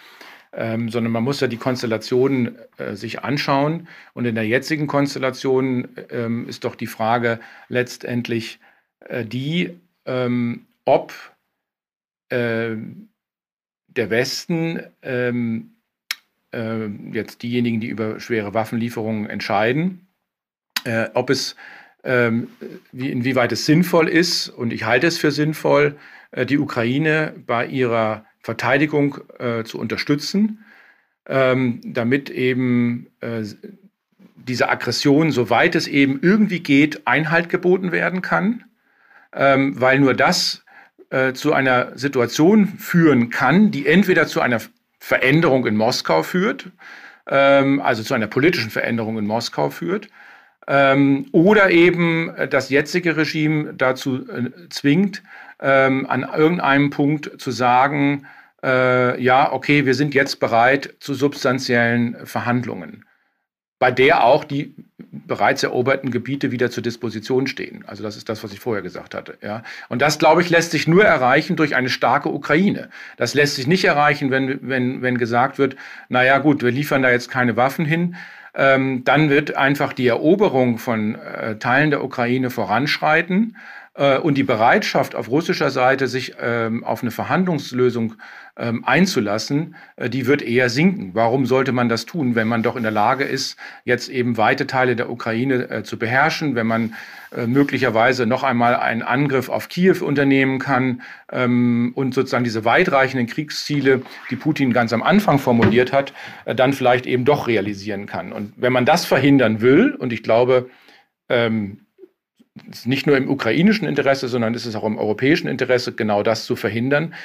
Ähm, sondern man muss ja die Konstellation äh, sich anschauen. Und in der jetzigen Konstellation ähm, ist doch die Frage letztendlich äh, die, ähm, ob äh, der Westen ähm, äh, jetzt diejenigen, die über schwere Waffenlieferungen entscheiden, äh, ob es ähm, wie, inwieweit es sinnvoll ist, und ich halte es für sinnvoll, äh, die Ukraine bei ihrer Verteidigung äh, zu unterstützen, ähm, damit eben äh, dieser Aggression, soweit es eben irgendwie geht, Einhalt geboten werden kann, ähm, weil nur das äh, zu einer Situation führen kann, die entweder zu einer Veränderung in Moskau führt, ähm, also zu einer politischen Veränderung in Moskau führt, ähm, oder eben das jetzige Regime dazu äh, zwingt, ähm, an irgendeinem Punkt zu sagen, äh, ja, okay, wir sind jetzt bereit zu substanziellen Verhandlungen bei der auch die bereits eroberten Gebiete wieder zur Disposition stehen. Also das ist das, was ich vorher gesagt hatte. Ja. Und das, glaube ich, lässt sich nur erreichen durch eine starke Ukraine. Das lässt sich nicht erreichen, wenn, wenn, wenn gesagt wird, naja gut, wir liefern da jetzt keine Waffen hin. Ähm, dann wird einfach die Eroberung von äh, Teilen der Ukraine voranschreiten. äh, und die Bereitschaft auf russischer Seite, sich ähm, auf eine Verhandlungslösung ähm, einzulassen, äh, die wird eher sinken. Warum sollte man das tun, wenn man doch in der Lage ist, jetzt eben weite Teile der Ukraine äh, zu beherrschen, wenn man äh, möglicherweise noch einmal einen Angriff auf Kiew unternehmen kann ähm, und sozusagen diese weitreichenden Kriegsziele, die Putin ganz am Anfang formuliert hat, äh, dann vielleicht eben doch realisieren kann. Und wenn man das verhindern will, und ich glaube, ähm, es nicht nur im ukrainischen Interesse, sondern es ist auch im europäischen Interesse, genau das zu verhindern,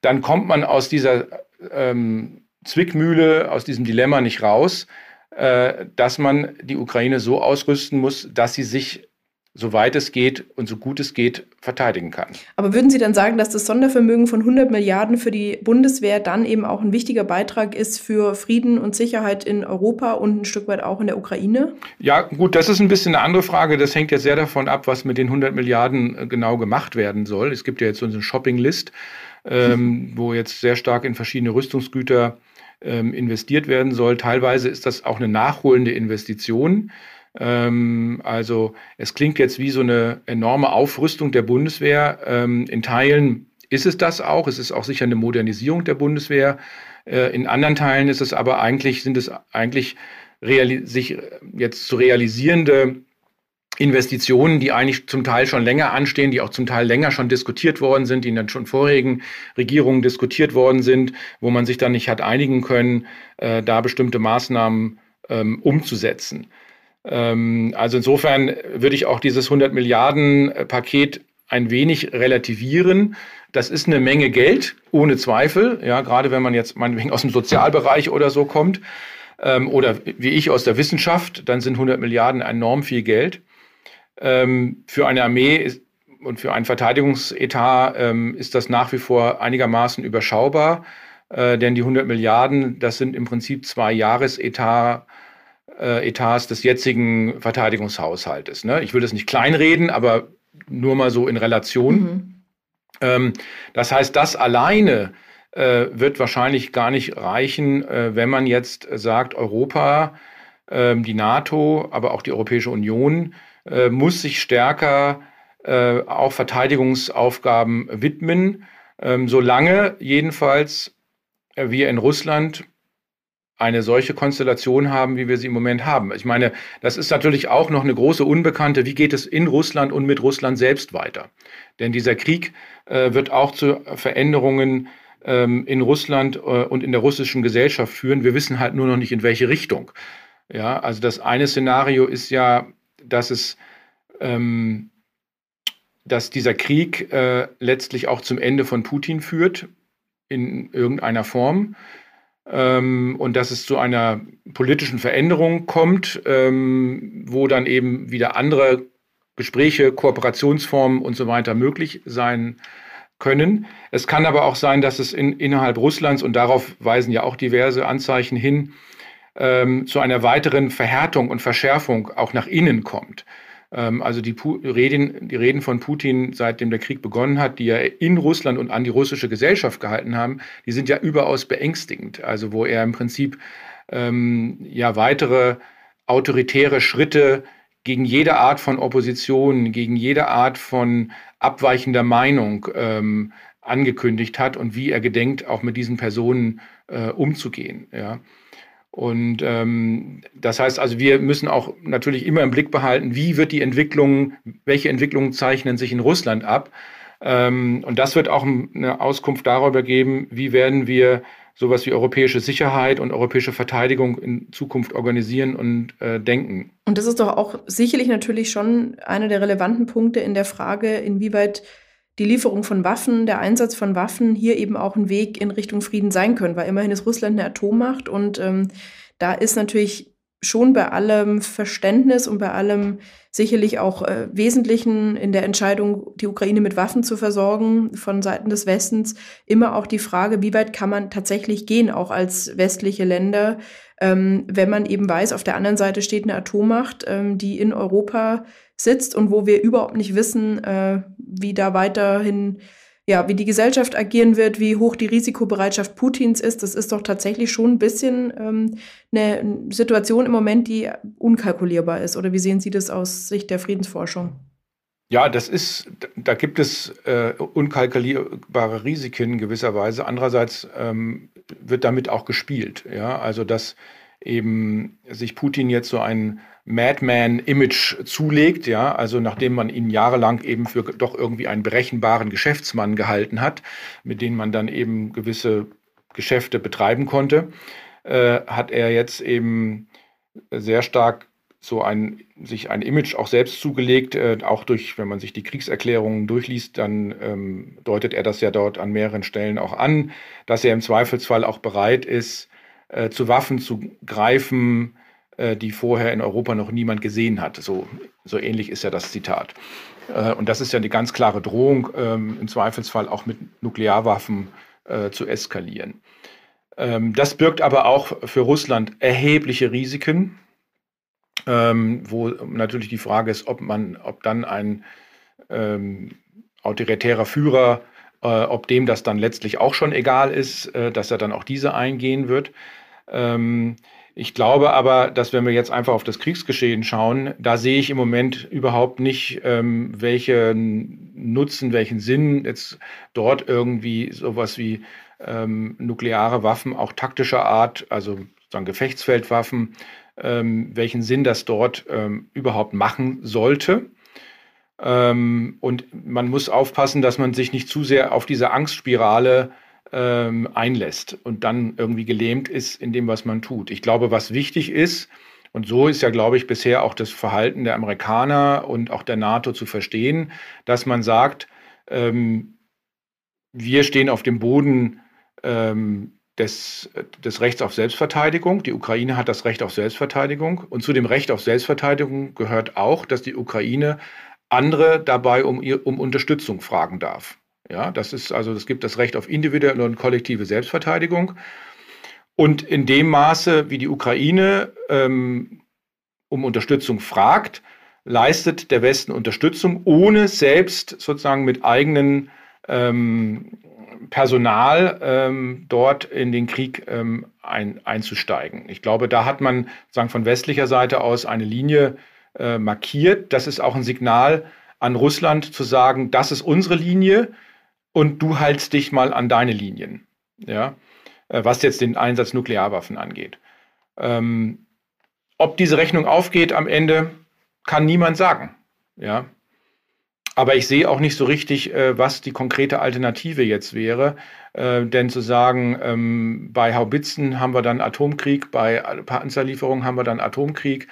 dann kommt man aus dieser ähm, Zwickmühle, aus diesem Dilemma nicht raus, äh, dass man die Ukraine so ausrüsten muss, dass sie sich soweit es geht und so gut es geht, verteidigen kann. Aber würden Sie dann sagen, dass das Sondervermögen von 100 Milliarden für die Bundeswehr dann eben auch ein wichtiger Beitrag ist für Frieden und Sicherheit in Europa und ein Stück weit auch in der Ukraine? Ja, gut, das ist ein bisschen eine andere Frage. Das hängt jetzt sehr davon ab, was mit den 100 Milliarden äh, genau gemacht werden soll. Es gibt ja jetzt so eine Shopping-List, ähm, wo jetzt sehr stark in verschiedene Rüstungsgüter ähm, investiert werden soll. Teilweise ist das auch eine nachholende Investition. Ähm, also es klingt jetzt wie so eine enorme Aufrüstung der Bundeswehr. Ähm, in Teilen ist es das auch. Es ist auch sicher eine Modernisierung der Bundeswehr. Äh, in anderen Teilen ist es aber eigentlich, sind es eigentlich sich jetzt zu realisierende Investitionen, die eigentlich zum Teil schon länger anstehen, die auch zum Teil länger schon diskutiert worden sind, die in den schon vorigen Regierungen diskutiert worden sind, wo man sich dann nicht hat einigen können, äh, da bestimmte Maßnahmen ähm, umzusetzen. Ähm, also insofern würde ich auch dieses 100 Milliarden Paket ein wenig relativieren. Das ist eine Menge Geld, ohne Zweifel. Ja, gerade wenn man jetzt meinetwegen aus dem Sozialbereich oder so kommt ähm, oder wie ich aus der Wissenschaft, dann sind 100 Milliarden enorm viel Geld. Ähm, für eine Armee ist, und für einen Verteidigungsetat ähm, ist das nach wie vor einigermaßen überschaubar, äh, denn die 100 Milliarden, das sind im Prinzip zwei Jahresetat äh, Etats des jetzigen Verteidigungshaushaltes. Ne? Ich will das nicht kleinreden, aber nur mal so in Relation. Mhm. Ähm, das heißt, das alleine äh, wird wahrscheinlich gar nicht reichen, äh, wenn man jetzt sagt, Europa, äh, die NATO, aber auch die Europäische Union äh, muss sich stärker äh, auch Verteidigungsaufgaben widmen, ähm, solange jedenfalls wir in Russland eine solche Konstellation haben, wie wir sie im Moment haben. Ich meine, das ist natürlich auch noch eine große Unbekannte. Wie geht es in Russland und mit Russland selbst weiter? Denn dieser Krieg äh, wird auch zu Veränderungen ähm, in Russland äh, und in der russischen Gesellschaft führen. Wir wissen halt nur noch nicht, in welche Richtung. Ja, also das eine Szenario ist ja, dass es, ähm, dass dieser Krieg äh, letztlich auch zum Ende von Putin führt in irgendeiner Form ähm, und dass es zu einer politischen Veränderung kommt, ähm, wo dann eben wieder andere Gespräche, Kooperationsformen und so weiter möglich sein können. Es kann aber auch sein, dass es in, innerhalb Russlands, und darauf weisen ja auch diverse Anzeichen hin, ähm, zu einer weiteren Verhärtung und Verschärfung auch nach innen kommt. Ähm, also die, Reden, die Reden von Putin, seitdem der Krieg begonnen hat, die er in Russland und an die russische Gesellschaft gehalten haben, die sind ja überaus beängstigend. Also wo er im Prinzip ähm, ja weitere autoritäre Schritte gegen jede Art von Opposition, gegen jede Art von abweichender Meinung ähm, angekündigt hat und wie er gedenkt, auch mit diesen Personen äh, umzugehen. Ja. Und ähm, das heißt also, wir müssen auch natürlich immer im Blick behalten, wie wird die Entwicklung, welche Entwicklungen zeichnen sich in Russland ab. Ähm, und das wird auch eine Auskunft darüber geben, wie werden wir sowas wie europäische Sicherheit und europäische Verteidigung in Zukunft organisieren und äh, denken. Und das ist doch auch sicherlich natürlich schon einer der relevanten Punkte in der Frage, inwieweit die Lieferung von Waffen, der Einsatz von Waffen hier eben auch ein Weg in Richtung Frieden sein können, weil immerhin ist Russland eine Atommacht und ähm, da ist natürlich schon bei allem Verständnis und bei allem sicherlich auch äh, Wesentlichen in der Entscheidung, die Ukraine mit Waffen zu versorgen von Seiten des Westens, immer auch die Frage, wie weit kann man tatsächlich gehen, auch als westliche Länder, ähm, wenn man eben weiß, auf der anderen Seite steht eine Atommacht, ähm, die in Europa sitzt und wo wir überhaupt nicht wissen, äh, wie da weiterhin, ja, wie die Gesellschaft agieren wird, wie hoch die Risikobereitschaft Putins ist. Das ist doch tatsächlich schon ein bisschen ähm, eine Situation im Moment, die unkalkulierbar ist. Oder wie sehen Sie das aus Sicht der Friedensforschung? Ja, das ist, da gibt es äh, unkalkulierbare Risiken gewisserweise. Andererseits ähm, wird damit auch gespielt. Ja, also dass eben sich Putin jetzt so ein Madman-Image zulegt, ja, also nachdem man ihn jahrelang eben für doch irgendwie einen berechenbaren Geschäftsmann gehalten hat, mit dem man dann eben gewisse Geschäfte betreiben konnte, äh, hat er jetzt eben sehr stark so ein, sich ein Image auch selbst zugelegt, äh, auch durch, wenn man sich die Kriegserklärungen durchliest, dann ähm, deutet er das ja dort an mehreren Stellen auch an, dass er im Zweifelsfall auch bereit ist, äh, zu Waffen zu greifen, die vorher in Europa noch niemand gesehen hat. So, so ähnlich ist ja das Zitat. Äh, und das ist ja eine ganz klare Drohung, ähm, im Zweifelsfall auch mit Nuklearwaffen äh, zu eskalieren. Ähm, das birgt aber auch für Russland erhebliche Risiken ähm, wo natürlich die Frage ist, ob man, ob dann ein autoritärer Führer, äh, ob dem das dann letztlich auch schon egal ist, äh, dass er dann auch diese eingehen wird. Ähm, ich glaube aber, dass wenn wir jetzt einfach auf das Kriegsgeschehen schauen, da sehe ich im Moment überhaupt nicht, ähm, welchen Nutzen, welchen Sinn jetzt dort irgendwie sowas wie ähm, nukleare Waffen, auch taktischer Art, also sozusagen Gefechtsfeldwaffen, ähm, welchen Sinn das dort ähm, überhaupt machen sollte. Ähm, und man muss aufpassen, dass man sich nicht zu sehr auf diese Angstspirale ähm, einlässt und dann irgendwie gelähmt ist in dem, was man tut. Ich glaube, was wichtig ist, und so ist ja, glaube ich, bisher auch das Verhalten der Amerikaner und auch der NATO zu verstehen, dass man sagt, ähm, wir stehen auf dem Boden ähm, des, des Rechts auf Selbstverteidigung. Die Ukraine hat das Recht auf Selbstverteidigung. Und zu dem Recht auf Selbstverteidigung gehört auch, dass die Ukraine andere dabei um, um Unterstützung fragen darf. Ja, das ist also, es gibt das Recht auf individuelle und kollektive Selbstverteidigung. Und in dem Maße, wie die Ukraine ähm, um Unterstützung fragt, leistet der Westen Unterstützung, ohne selbst sozusagen mit eigenen ähm, Personal ähm, dort in den Krieg ähm, ein, einzusteigen. Ich glaube, da hat man sagen, von westlicher Seite aus eine Linie äh, markiert. Das ist auch ein Signal an Russland zu sagen, das ist unsere Linie und du haltst dich mal an deine Linien. Ja? Äh, was jetzt den Einsatz Nuklearwaffen angeht. Ähm, ob diese Rechnung aufgeht am Ende, kann niemand sagen. Ja, aber ich sehe auch nicht so richtig, äh, was die konkrete Alternative jetzt wäre. Äh, denn zu sagen, ähm, bei Haubitzen haben wir dann Atomkrieg, bei Panzerlieferungen haben wir dann Atomkrieg,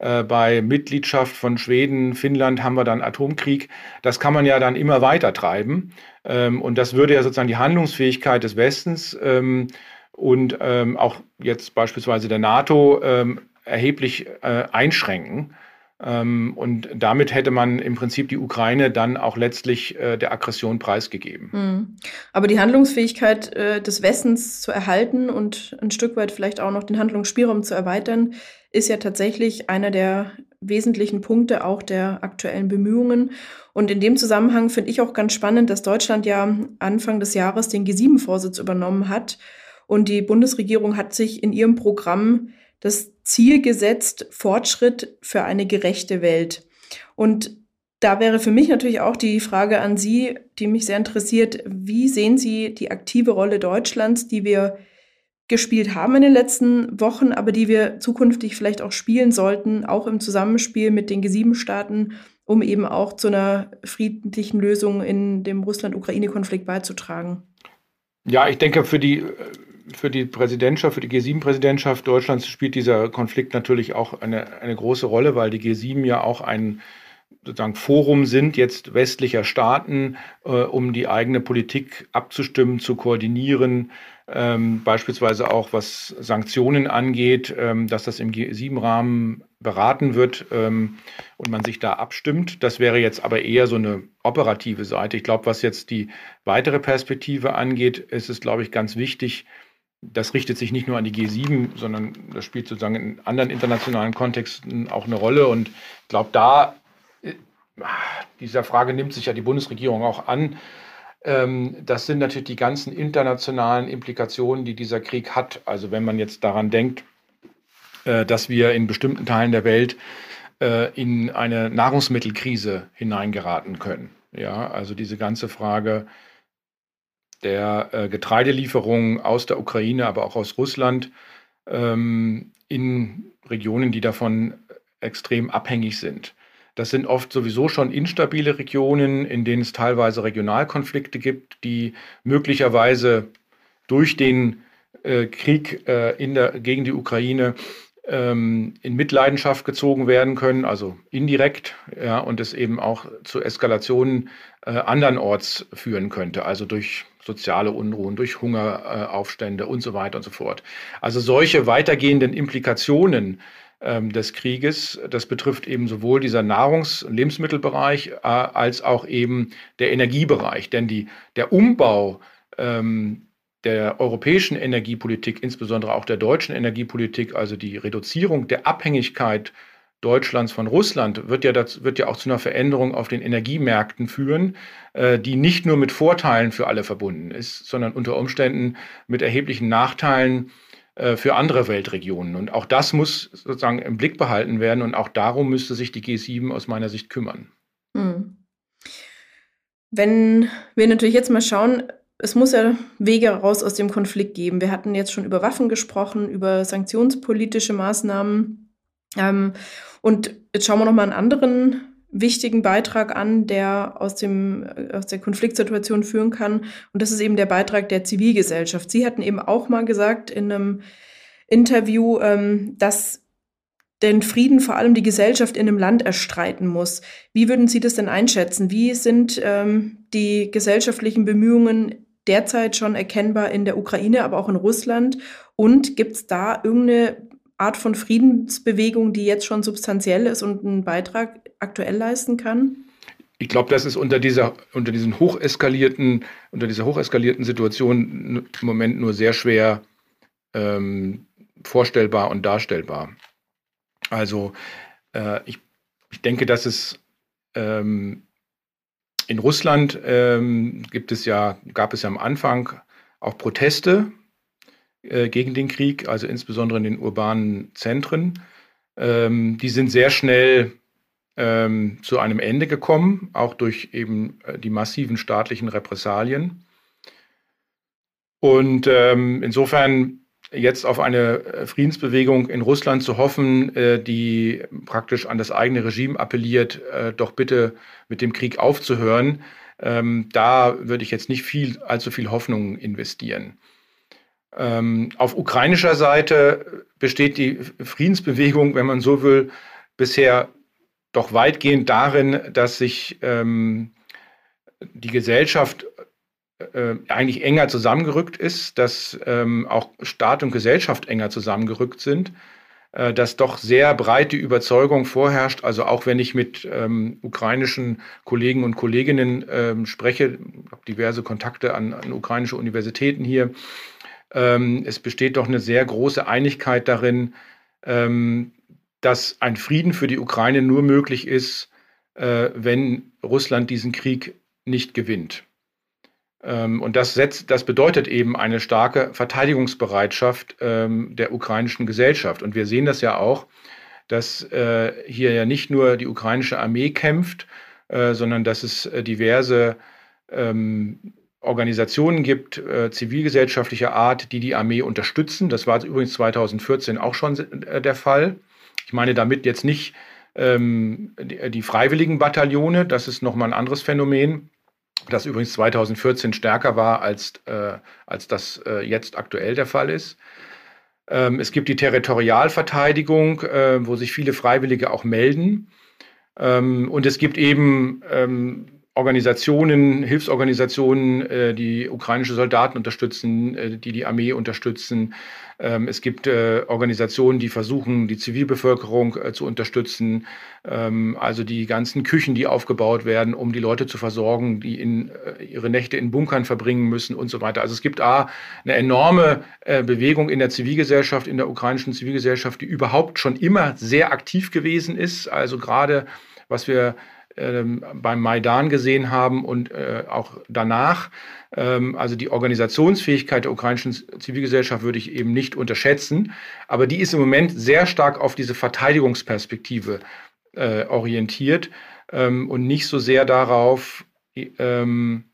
äh, bei Mitgliedschaft von Schweden, Finnland haben wir dann Atomkrieg, das kann man ja dann immer weiter treiben. Ähm, und das würde ja sozusagen die Handlungsfähigkeit des Westens ähm, und ähm, auch jetzt beispielsweise der NATO ähm, erheblich äh, einschränken. Ähm, und damit hätte man im Prinzip die Ukraine dann auch letztlich äh, der Aggression preisgegeben. Mhm. Aber die Handlungsfähigkeit äh, des Westens zu erhalten und ein Stück weit vielleicht auch noch den Handlungsspielraum zu erweitern, ist ja tatsächlich einer der wesentlichen Punkte auch der aktuellen Bemühungen. Und in dem Zusammenhang finde ich auch ganz spannend, dass Deutschland ja Anfang des Jahres den G7-Vorsitz übernommen hat. Und die Bundesregierung hat sich in ihrem Programm das Ziel gesetzt, Fortschritt für eine gerechte Welt. Und da wäre für mich natürlich auch die Frage an Sie, die mich sehr interessiert. Wie sehen Sie die aktive Rolle Deutschlands, die wir gespielt haben in den letzten Wochen, aber die wir zukünftig vielleicht auch spielen sollten, auch im Zusammenspiel mit den G7-Staaten, um eben auch zu einer friedlichen Lösung in dem Russland-Ukraine-Konflikt beizutragen? Ja, ich denke, für die für die Präsidentschaft, für die G7-Präsidentschaft Deutschlands spielt dieser Konflikt natürlich auch eine, eine große Rolle, weil die G7 ja auch ein sozusagen Forum sind jetzt westlicher Staaten, äh, um die eigene Politik abzustimmen, zu koordinieren, ähm, beispielsweise auch was Sanktionen angeht, ähm, dass das im G7-Rahmen beraten wird ähm, und man sich da abstimmt. Das wäre jetzt aber eher so eine operative Seite. Ich glaube, was jetzt die weitere Perspektive angeht, ist es, glaube ich, ganz wichtig, das richtet sich nicht nur an die G7, sondern das spielt sozusagen in anderen internationalen Kontexten auch eine Rolle. Und ich glaube, da, äh, dieser Frage nimmt sich ja die Bundesregierung auch an. Ähm, das sind natürlich die ganzen internationalen Implikationen, die dieser Krieg hat. Also wenn man jetzt daran denkt, äh, dass wir in bestimmten Teilen der Welt äh, in eine Nahrungsmittelkrise hineingeraten können. Ja, also diese ganze Frage der äh, Getreidelieferungen aus der Ukraine, aber auch aus Russland ähm, in Regionen, die davon extrem abhängig sind. Das sind oft sowieso schon instabile Regionen, in denen es teilweise Regionalkonflikte gibt, die möglicherweise durch den äh, Krieg äh, in der, gegen die Ukraine ähm, in Mitleidenschaft gezogen werden können, also indirekt, ja, und es eben auch zu Eskalationen äh, andernorts führen könnte, also durch soziale Unruhen, durch Hungeraufstände und so weiter und so fort. Also solche weitergehenden Implikationen ähm, des Krieges, das betrifft eben sowohl dieser Nahrungs- und Lebensmittelbereich äh, als auch eben der Energiebereich. Denn die, der Umbau ähm, der europäischen Energiepolitik, insbesondere auch der deutschen Energiepolitik, also die Reduzierung der Abhängigkeit Deutschlands von Russland, wird ja, das, wird ja auch zu einer Veränderung auf den Energiemärkten führen, äh, die nicht nur mit Vorteilen für alle verbunden ist, sondern unter Umständen mit erheblichen Nachteilen für andere Weltregionen. Und auch das muss sozusagen im Blick behalten werden und auch darum müsste sich die G7 aus meiner Sicht kümmern. Hm. Wenn wir natürlich jetzt mal schauen, es muss ja Wege raus aus dem Konflikt geben. Wir hatten jetzt schon über Waffen gesprochen, über sanktionspolitische Maßnahmen. Ähm, und jetzt schauen wir noch mal einen anderen wichtigen Beitrag an, der aus, dem, aus der Konfliktsituation führen kann. Und das ist eben der Beitrag der Zivilgesellschaft. Sie hatten eben auch mal gesagt in einem Interview, ähm, dass den Frieden vor allem die Gesellschaft in einem Land erstreiten muss. Wie würden Sie das denn einschätzen? Wie sind ähm, die gesellschaftlichen Bemühungen derzeit schon erkennbar in der Ukraine, aber auch in Russland? Und gibt es da irgendeine Art von Friedensbewegung, die jetzt schon substanziell ist und einen Beitrag aktuell leisten kann? Ich glaube, das ist unter dieser, unter diesen hocheskalierten, unter dieser hocheskalierten Situation im Moment nur sehr schwer ähm, vorstellbar und darstellbar. Also äh, ich, ich denke, dass es ähm, in Russland ähm, gibt es ja, gab es ja am Anfang auch Proteste äh, gegen den Krieg, also insbesondere in den urbanen Zentren. Ähm, die sind sehr schnell ähm, zu einem Ende gekommen, auch durch eben äh, die massiven staatlichen Repressalien. Und ähm, insofern jetzt auf eine äh, Friedensbewegung in Russland zu hoffen, äh, die praktisch an das eigene Regime appelliert, äh, doch bitte mit dem Krieg aufzuhören, ähm, da würde ich jetzt nicht viel, allzu viel Hoffnung investieren. Ähm, auf ukrainischer Seite besteht die Friedensbewegung, wenn man so will, bisher doch weitgehend darin, dass sich ähm, die Gesellschaft äh, eigentlich enger zusammengerückt ist, dass ähm, auch Staat und Gesellschaft enger zusammengerückt sind, äh, dass doch sehr breit die Überzeugung vorherrscht, also auch wenn ich mit ähm, ukrainischen Kollegen und Kolleginnen ähm, spreche, habe diverse Kontakte an, an, ukrainische Universitäten hier, ähm, es besteht doch eine sehr große Einigkeit darin, ähm, dass ein Frieden für die Ukraine nur möglich ist, äh, wenn Russland diesen Krieg nicht gewinnt. Ähm, und das, setzt, das bedeutet eben eine starke Verteidigungsbereitschaft ähm, der ukrainischen Gesellschaft. Und wir sehen das ja auch, dass äh, hier ja nicht nur die ukrainische Armee kämpft, äh, sondern dass es äh, diverse ähm, Organisationen gibt, äh, zivilgesellschaftlicher Art, die die Armee unterstützen. Das war übrigens 2014 auch schon äh, der Fall. Ich meine damit jetzt nicht ähm, die, die freiwilligen Bataillone, das ist nochmal ein anderes Phänomen das übrigens 2014 stärker war, als, äh, als das äh, jetzt aktuell der Fall ist. Ähm, es gibt die Territorialverteidigung, äh, wo sich viele Freiwillige auch melden. Ähm, und es gibt eben ähm, Organisationen, Hilfsorganisationen, äh, die ukrainische Soldaten unterstützen, äh, die die Armee unterstützen. Ähm, es gibt äh, Organisationen, die versuchen, die Zivilbevölkerung zu unterstützen. Ähm, also die ganzen Küchen, die aufgebaut werden, um die Leute zu versorgen, die in, ihre Nächte in Bunkern verbringen müssen und so weiter. Also es gibt A, eine enorme Bewegung in der Zivilgesellschaft, in der ukrainischen Zivilgesellschaft, die überhaupt schon immer sehr aktiv gewesen ist. Also gerade was wir beim Maidan gesehen haben und äh, auch danach. Ähm, also die Organisationsfähigkeit der ukrainischen Zivilgesellschaft würde ich eben nicht unterschätzen, aber die ist im Moment sehr stark auf diese Verteidigungsperspektive äh, orientiert ähm, und nicht so sehr darauf, ähm,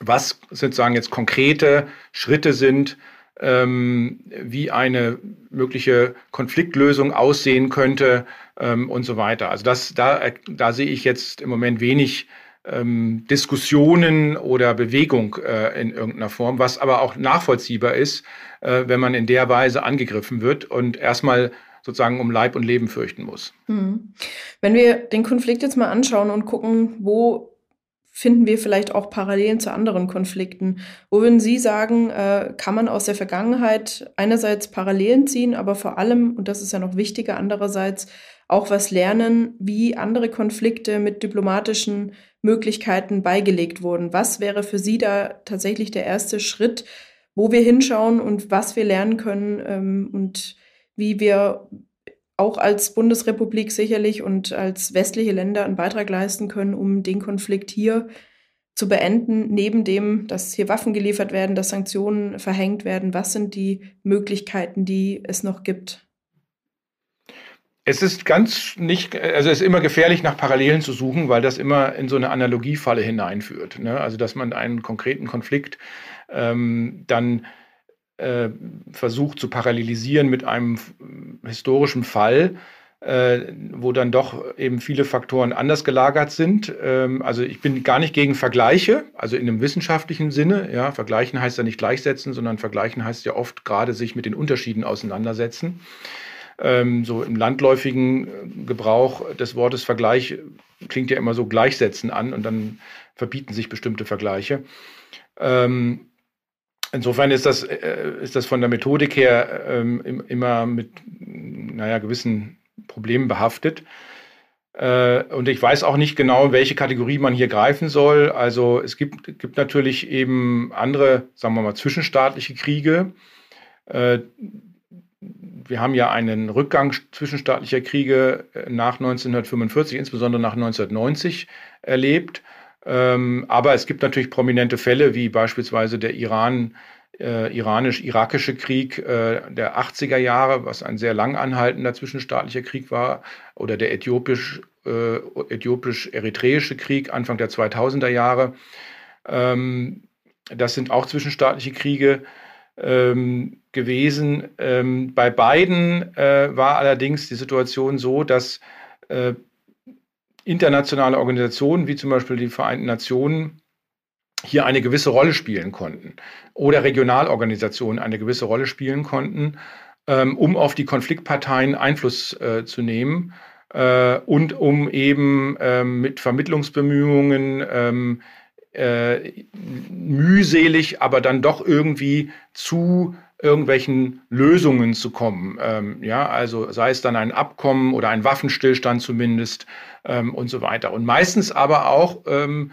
was sozusagen jetzt konkrete Schritte sind, ähm, wie eine mögliche Konfliktlösung aussehen könnte ähm, und so weiter. Also das, da, da sehe ich jetzt im Moment wenig ähm, Diskussionen oder Bewegung äh, in irgendeiner Form, was aber auch nachvollziehbar ist, äh, wenn man in der Weise angegriffen wird und erstmal sozusagen um Leib und Leben fürchten muss. Hm. Wenn wir den Konflikt jetzt mal anschauen und gucken, wo finden wir vielleicht auch Parallelen zu anderen Konflikten. Wo würden Sie sagen, äh, kann man aus der Vergangenheit einerseits Parallelen ziehen, aber vor allem, und das ist ja noch wichtiger, andererseits auch was lernen, wie andere Konflikte mit diplomatischen Möglichkeiten beigelegt wurden. Was wäre für Sie da tatsächlich der erste Schritt, wo wir hinschauen und was wir lernen können ähm, und wie wir auch als Bundesrepublik sicherlich und als westliche Länder einen Beitrag leisten können, um den Konflikt hier zu beenden, neben dem, dass hier Waffen geliefert werden, dass Sanktionen verhängt werden. Was sind die Möglichkeiten, die es noch gibt? Es ist ganz nicht, also es ist immer gefährlich, nach Parallelen zu suchen, weil das immer in so eine Analogiefalle hineinführt. Ne? Also dass man einen konkreten Konflikt ähm, dann äh, versucht zu parallelisieren mit einem historischen Fall, äh, wo dann doch eben viele Faktoren anders gelagert sind. Ähm, also ich bin gar nicht gegen Vergleiche, also in einem wissenschaftlichen Sinne. Ja, vergleichen heißt ja nicht gleichsetzen, sondern vergleichen heißt ja oft gerade sich mit den Unterschieden auseinandersetzen. Ähm, so im landläufigen äh, Gebrauch des Wortes Vergleich klingt ja immer so gleichsetzen an und dann verbieten sich bestimmte Vergleiche. Ähm, insofern ist das, äh, ist das von der Methodik her ähm, immer mit naja, gewissen Problemen behaftet. Äh, und ich weiß auch nicht genau, welche Kategorie man hier greifen soll. Also es gibt, gibt natürlich eben andere, sagen wir mal, zwischenstaatliche Kriege. Äh, wir haben ja einen Rückgang zwischenstaatlicher Kriege äh, nach 1945, insbesondere nach 1990 erlebt. Ähm, aber es gibt natürlich prominente Fälle, wie beispielsweise der Iran, äh, iranisch-irakische Krieg äh, der 80er Jahre, was ein sehr lang anhaltender zwischenstaatlicher Krieg war, oder der äthiopisch, äh, äthiopisch-eritreische Krieg Anfang der 2000er Jahre. Ähm, das sind auch zwischenstaatliche Kriege ähm, gewesen. Ähm, bei beiden äh, war allerdings die Situation so, dass äh, internationale Organisationen wie zum Beispiel die Vereinten Nationen hier eine gewisse Rolle spielen konnten oder Regionalorganisationen eine gewisse Rolle spielen konnten, ähm, um auf die Konfliktparteien Einfluss äh, zu nehmen äh, und um eben ähm, mit Vermittlungsbemühungen ähm, äh, mühselig, aber dann doch irgendwie zu irgendwelchen Lösungen zu kommen. Ähm, ja, also sei es dann ein Abkommen oder ein Waffenstillstand zumindest ähm, und so weiter. Und meistens aber auch, ähm,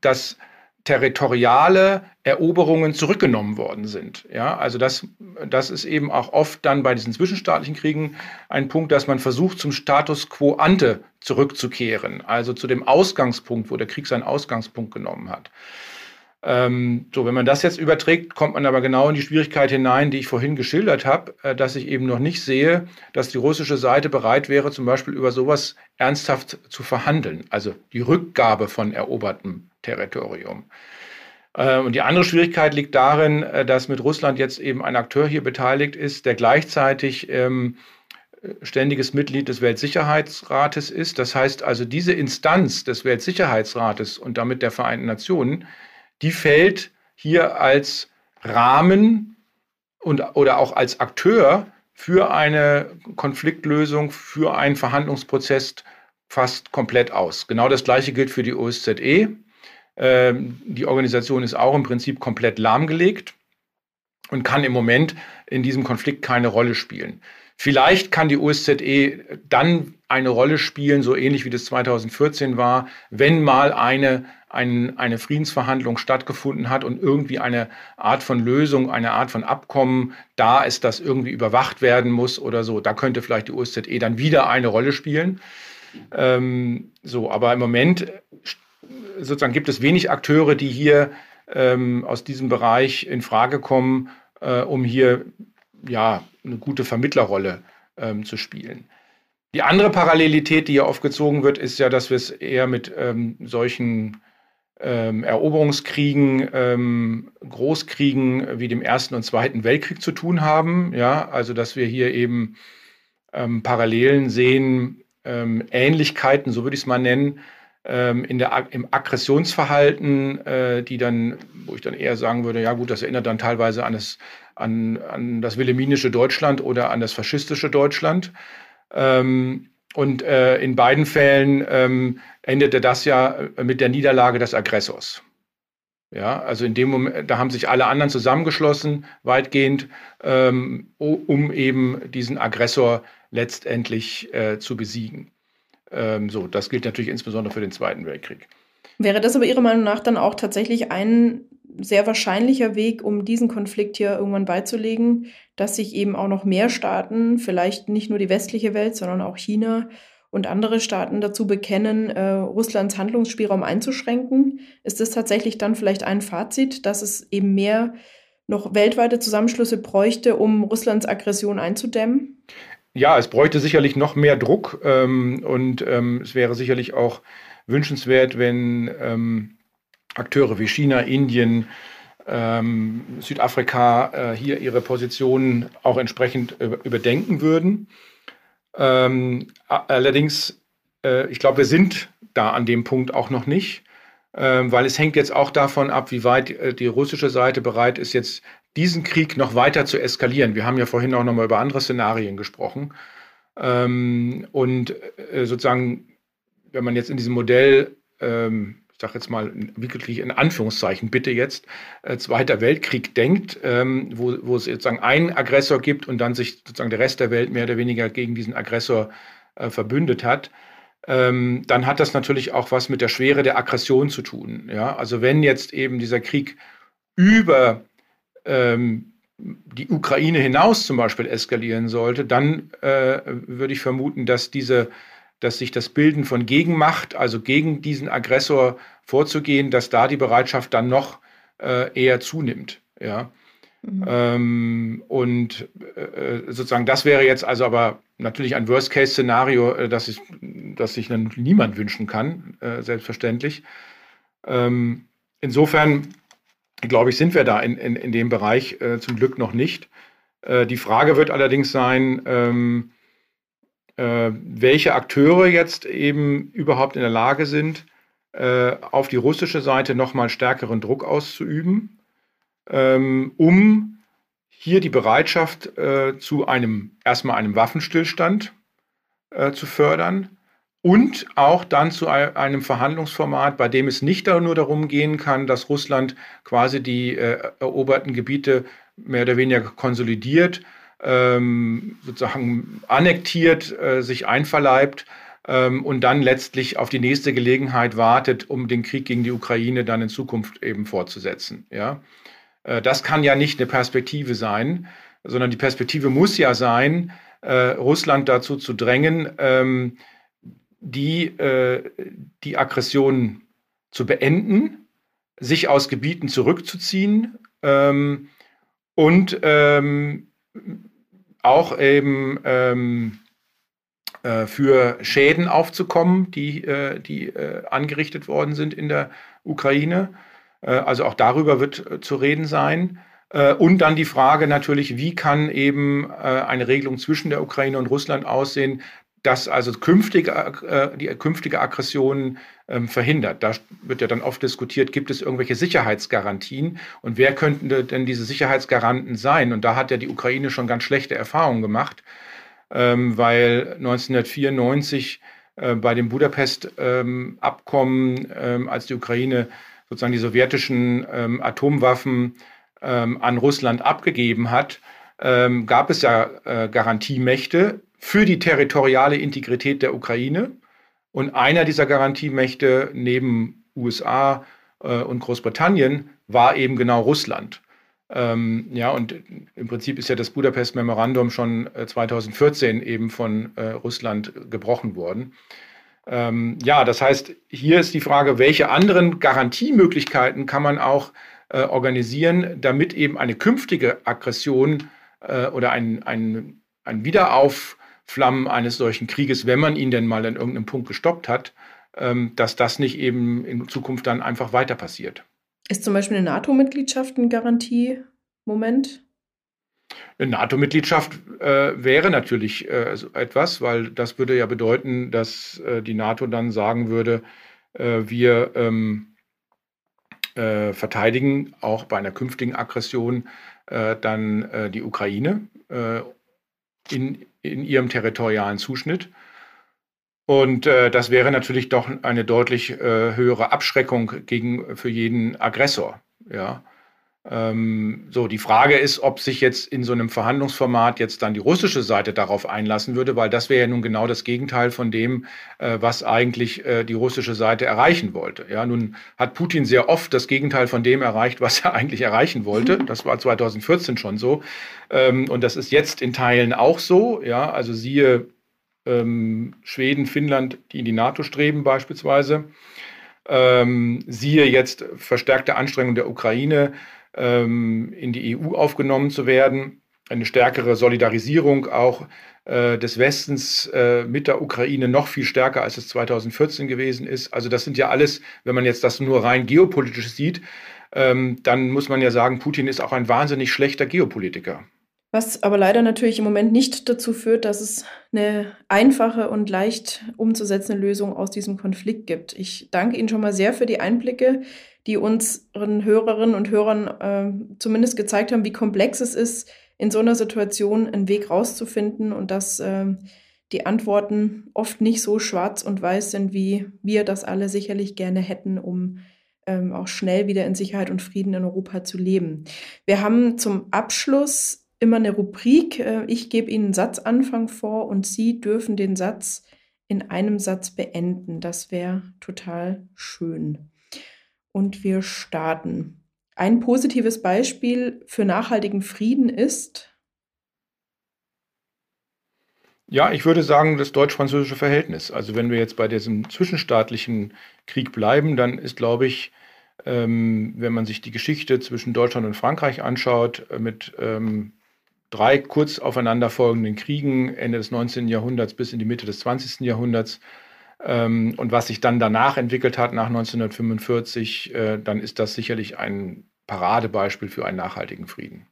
dass territoriale Eroberungen zurückgenommen worden sind. Ja, also das, das ist eben auch oft dann bei diesen zwischenstaatlichen Kriegen ein Punkt, dass man versucht, zum Status quo ante zurückzukehren, also zu dem Ausgangspunkt, wo der Krieg seinen Ausgangspunkt genommen hat. Ähm, so, wenn man das jetzt überträgt, kommt man aber genau in die Schwierigkeit hinein, die ich vorhin geschildert habe, äh, dass ich eben noch nicht sehe, dass die russische Seite bereit wäre, zum Beispiel über sowas ernsthaft zu verhandeln, also die Rückgabe von erobertem Territorium. Äh, und die andere Schwierigkeit liegt darin, äh, dass mit Russland jetzt eben ein Akteur hier beteiligt ist, der gleichzeitig ähm, ständiges Mitglied des Weltsicherheitsrates ist. Das heißt also, diese Instanz des Weltsicherheitsrates und damit der Vereinten Nationen, die fällt hier als Rahmen und, oder auch als Akteur für eine Konfliktlösung, für einen Verhandlungsprozess fast komplett aus. Genau das Gleiche gilt für die OSZE. Ähm, die Organisation ist auch im Prinzip komplett lahmgelegt und kann im Moment in diesem Konflikt keine Rolle spielen. Vielleicht kann die OSZE dann eine Rolle spielen, so ähnlich wie das 2014 war, wenn mal eine, ein, eine Friedensverhandlung stattgefunden hat und irgendwie eine Art von Lösung, eine Art von Abkommen da ist, das irgendwie überwacht werden muss oder so. Da könnte vielleicht die OSZE dann wieder eine Rolle spielen. Ähm, so, aber im Moment sozusagen gibt es wenig Akteure, die hier ähm, aus diesem Bereich in Frage kommen, äh, um hier ja eine gute Vermittlerrolle ähm, zu spielen. Die andere Parallelität, die hier aufgezogen wird, ist ja, dass wir es eher mit ähm, solchen ähm, Eroberungskriegen, ähm, Großkriegen wie dem Ersten und Zweiten Weltkrieg zu tun haben. Ja, also dass wir hier eben ähm, Parallelen sehen, Ähnlichkeiten, so würde ich es mal nennen, in der, im Aggressionsverhalten, äh, die dann, wo ich dann eher sagen würde, ja gut, das erinnert dann teilweise an das, an, an das wilhelminische Deutschland oder an das faschistische Deutschland. Ähm, und äh, in beiden Fällen ähm, endete das ja äh, mit der Niederlage des Aggressors. Ja, also in dem Moment, da haben sich alle anderen zusammengeschlossen, weitgehend, ähm, um eben diesen Aggressor letztendlich äh, zu besiegen. Ähm, so, das gilt natürlich insbesondere für den Zweiten Weltkrieg. Wäre das aber Ihrer Meinung nach dann auch tatsächlich ein sehr wahrscheinlicher Weg, um diesen Konflikt hier irgendwann beizulegen, dass sich eben auch noch mehr Staaten, vielleicht nicht nur die westliche Welt, sondern auch China und andere Staaten dazu bekennen, äh, Russlands Handlungsspielraum einzuschränken? Ist das tatsächlich dann vielleicht ein Fazit, dass es eben mehr noch weltweite Zusammenschlüsse bräuchte, um Russlands Aggression einzudämmen? Ja, es bräuchte sicherlich noch mehr Druck ähm, und ähm, es wäre sicherlich auch wünschenswert, wenn ähm, Akteure wie China, Indien, ähm, Südafrika äh, hier ihre Positionen auch entsprechend überdenken würden. Ähm, allerdings, äh, ich glaube, wir sind da an dem Punkt auch noch nicht, ähm, weil es hängt jetzt auch davon ab, wie weit äh, die russische Seite bereit ist, jetzt diesen Krieg noch weiter zu eskalieren. Wir haben ja vorhin auch noch mal über andere Szenarien gesprochen. Ähm, und äh, sozusagen, wenn man jetzt in diesem Modell ähm, sage jetzt mal wirklich in Anführungszeichen bitte jetzt, äh, Zweiter Weltkrieg denkt, ähm, wo, wo es sozusagen einen Aggressor gibt und dann sich sozusagen der Rest der Welt mehr oder weniger gegen diesen Aggressor äh, verbündet hat, ähm, dann hat das natürlich auch was mit der Schwere der Aggression zu tun. Ja? Also wenn jetzt eben dieser Krieg über ähm, die Ukraine hinaus zum Beispiel eskalieren sollte, dann äh, würde ich vermuten, dass diese dass sich das Bilden von Gegenmacht, also gegen diesen Aggressor vorzugehen, dass da die Bereitschaft dann noch äh, eher zunimmt. Ja. Mhm. Ähm, und äh, sozusagen, das wäre jetzt also aber natürlich ein Worst-Case-Szenario, äh, das, ich, das sich dann niemand wünschen kann, äh, selbstverständlich. Ähm, insofern, glaube ich, sind wir da in, in, in dem Bereich äh, zum Glück noch nicht. Äh, die Frage wird allerdings sein, ähm, äh, welche Akteure jetzt eben überhaupt in der Lage sind, äh, auf die russische Seite nochmal stärkeren Druck auszuüben, ähm, um hier die Bereitschaft äh, zu einem erstmal einem Waffenstillstand äh, zu fördern und auch dann zu einem Verhandlungsformat, bei dem es nicht nur darum gehen kann, dass Russland quasi die äh, eroberten Gebiete mehr oder weniger konsolidiert, ähm, sozusagen annektiert, äh, sich einverleibt ähm, und dann letztlich auf die nächste Gelegenheit wartet, um den Krieg gegen die Ukraine dann in Zukunft eben fortzusetzen. Ja? Äh, das kann ja nicht eine Perspektive sein, sondern die Perspektive muss ja sein, äh, Russland dazu zu drängen, ähm, die, äh, die Aggression zu beenden, sich aus Gebieten zurückzuziehen ähm, und ähm, auch eben ähm, äh, für Schäden aufzukommen, die, äh, die äh, angerichtet worden sind in der Ukraine. Äh, also auch darüber wird äh, zu reden sein. Und dann die Frage natürlich, wie kann eben eine Regelung zwischen der Ukraine und Russland aussehen, dass also künftige, äh, die künftige Aggression ähm, verhindert. Da wird ja dann oft diskutiert, gibt es irgendwelche Sicherheitsgarantien und wer könnten denn diese Sicherheitsgaranten sein? Und da hat ja die Ukraine schon ganz schlechte Erfahrungen gemacht, ähm, weil 1994 äh, bei dem Budapest-Abkommen, ähm, als die Ukraine sozusagen die sowjetischen Atomwaffen an Russland abgegeben hat, gab es ja äh, Garantiemächte, für die territoriale Integrität der Ukraine. Und einer dieser Garantiemächte neben USA äh, und Großbritannien war eben genau Russland. Ähm, ja, und im Prinzip ist ja das Budapest-Memorandum schon äh, 2014 eben von äh, Russland gebrochen worden. Ähm, ja, das heißt, hier ist die Frage, welche anderen Garantiemöglichkeiten kann man auch äh, organisieren, damit eben eine künftige Aggression äh, oder ein, ein, ein Wiederauf Flammen eines solchen Krieges, wenn man ihn denn mal an irgendeinem Punkt gestoppt hat, ähm, dass das nicht eben in Zukunft dann einfach weiter passiert. Ist zum Beispiel eine NATO-Mitgliedschaft ein Garantiemoment? Eine NATO-Mitgliedschaft äh, wäre natürlich äh, etwas, weil das würde ja bedeuten, dass äh, die NATO dann sagen würde, äh, wir ähm, äh, verteidigen auch bei einer künftigen Aggression äh, dann die Ukraine in, in ihrem territorialen Zuschnitt. Und äh, das wäre natürlich doch eine deutlich äh, höhere Abschreckung gegen, für jeden Aggressor. Ja. Ähm, so, die Frage ist, ob sich jetzt in so einem Verhandlungsformat jetzt dann die russische Seite darauf einlassen würde, weil das wäre ja nun genau das Gegenteil von dem, äh, was eigentlich äh, die russische Seite erreichen wollte. Ja, nun hat Putin sehr oft das Gegenteil von dem erreicht, was er eigentlich erreichen wollte. Das war 2014 schon so. Ähm, und das ist jetzt in Teilen auch so. Ja, also siehe ähm, Schweden, Finnland, die in die NATO streben beispielsweise. Ähm, siehe jetzt verstärkte Anstrengungen der Ukraine, ähm, in die EU aufgenommen zu werden. Eine stärkere Solidarisierung auch äh, des Westens äh, mit der Ukraine noch viel stärker, als es 2014 gewesen ist. Also das sind ja alles, wenn man jetzt das nur rein geopolitisch sieht, ähm, dann muss man ja sagen, Putin ist auch ein wahnsinnig schlechter Geopolitiker. Was aber leider natürlich im Moment nicht dazu führt, dass es eine einfache und leicht umzusetzende Lösung aus diesem Konflikt gibt. Ich danke Ihnen schon mal sehr für die Einblicke, die unseren Hörerinnen und Hörern äh, zumindest gezeigt haben, wie komplex es ist, in so einer Situation einen Weg rauszufinden und dass äh, die Antworten oft nicht so schwarz und weiß sind, wie wir das alle sicherlich gerne hätten, um ähm, auch schnell wieder in Sicherheit und Frieden in Europa zu leben. Wir haben zum Abschluss immer eine Rubrik. Äh, ich gebe Ihnen einen Satzanfang vor und Sie dürfen den Satz in einem Satz beenden. Das wäre total schön. Und wir starten. Ein positives Beispiel für nachhaltigen Frieden ist. Ja, ich würde sagen, das deutsch-französische Verhältnis. Also wenn wir jetzt bei diesem zwischenstaatlichen Krieg bleiben, dann ist, glaube ich, ähm, wenn man sich die Geschichte zwischen Deutschland und Frankreich anschaut, äh, mit ähm, drei kurz aufeinanderfolgenden Kriegen Ende des 19. Jahrhunderts bis in die Mitte des 20. Jahrhunderts. Ähm, und was sich dann danach entwickelt hat, nach 1945, äh, dann ist das sicherlich ein Paradebeispiel für einen nachhaltigen Frieden.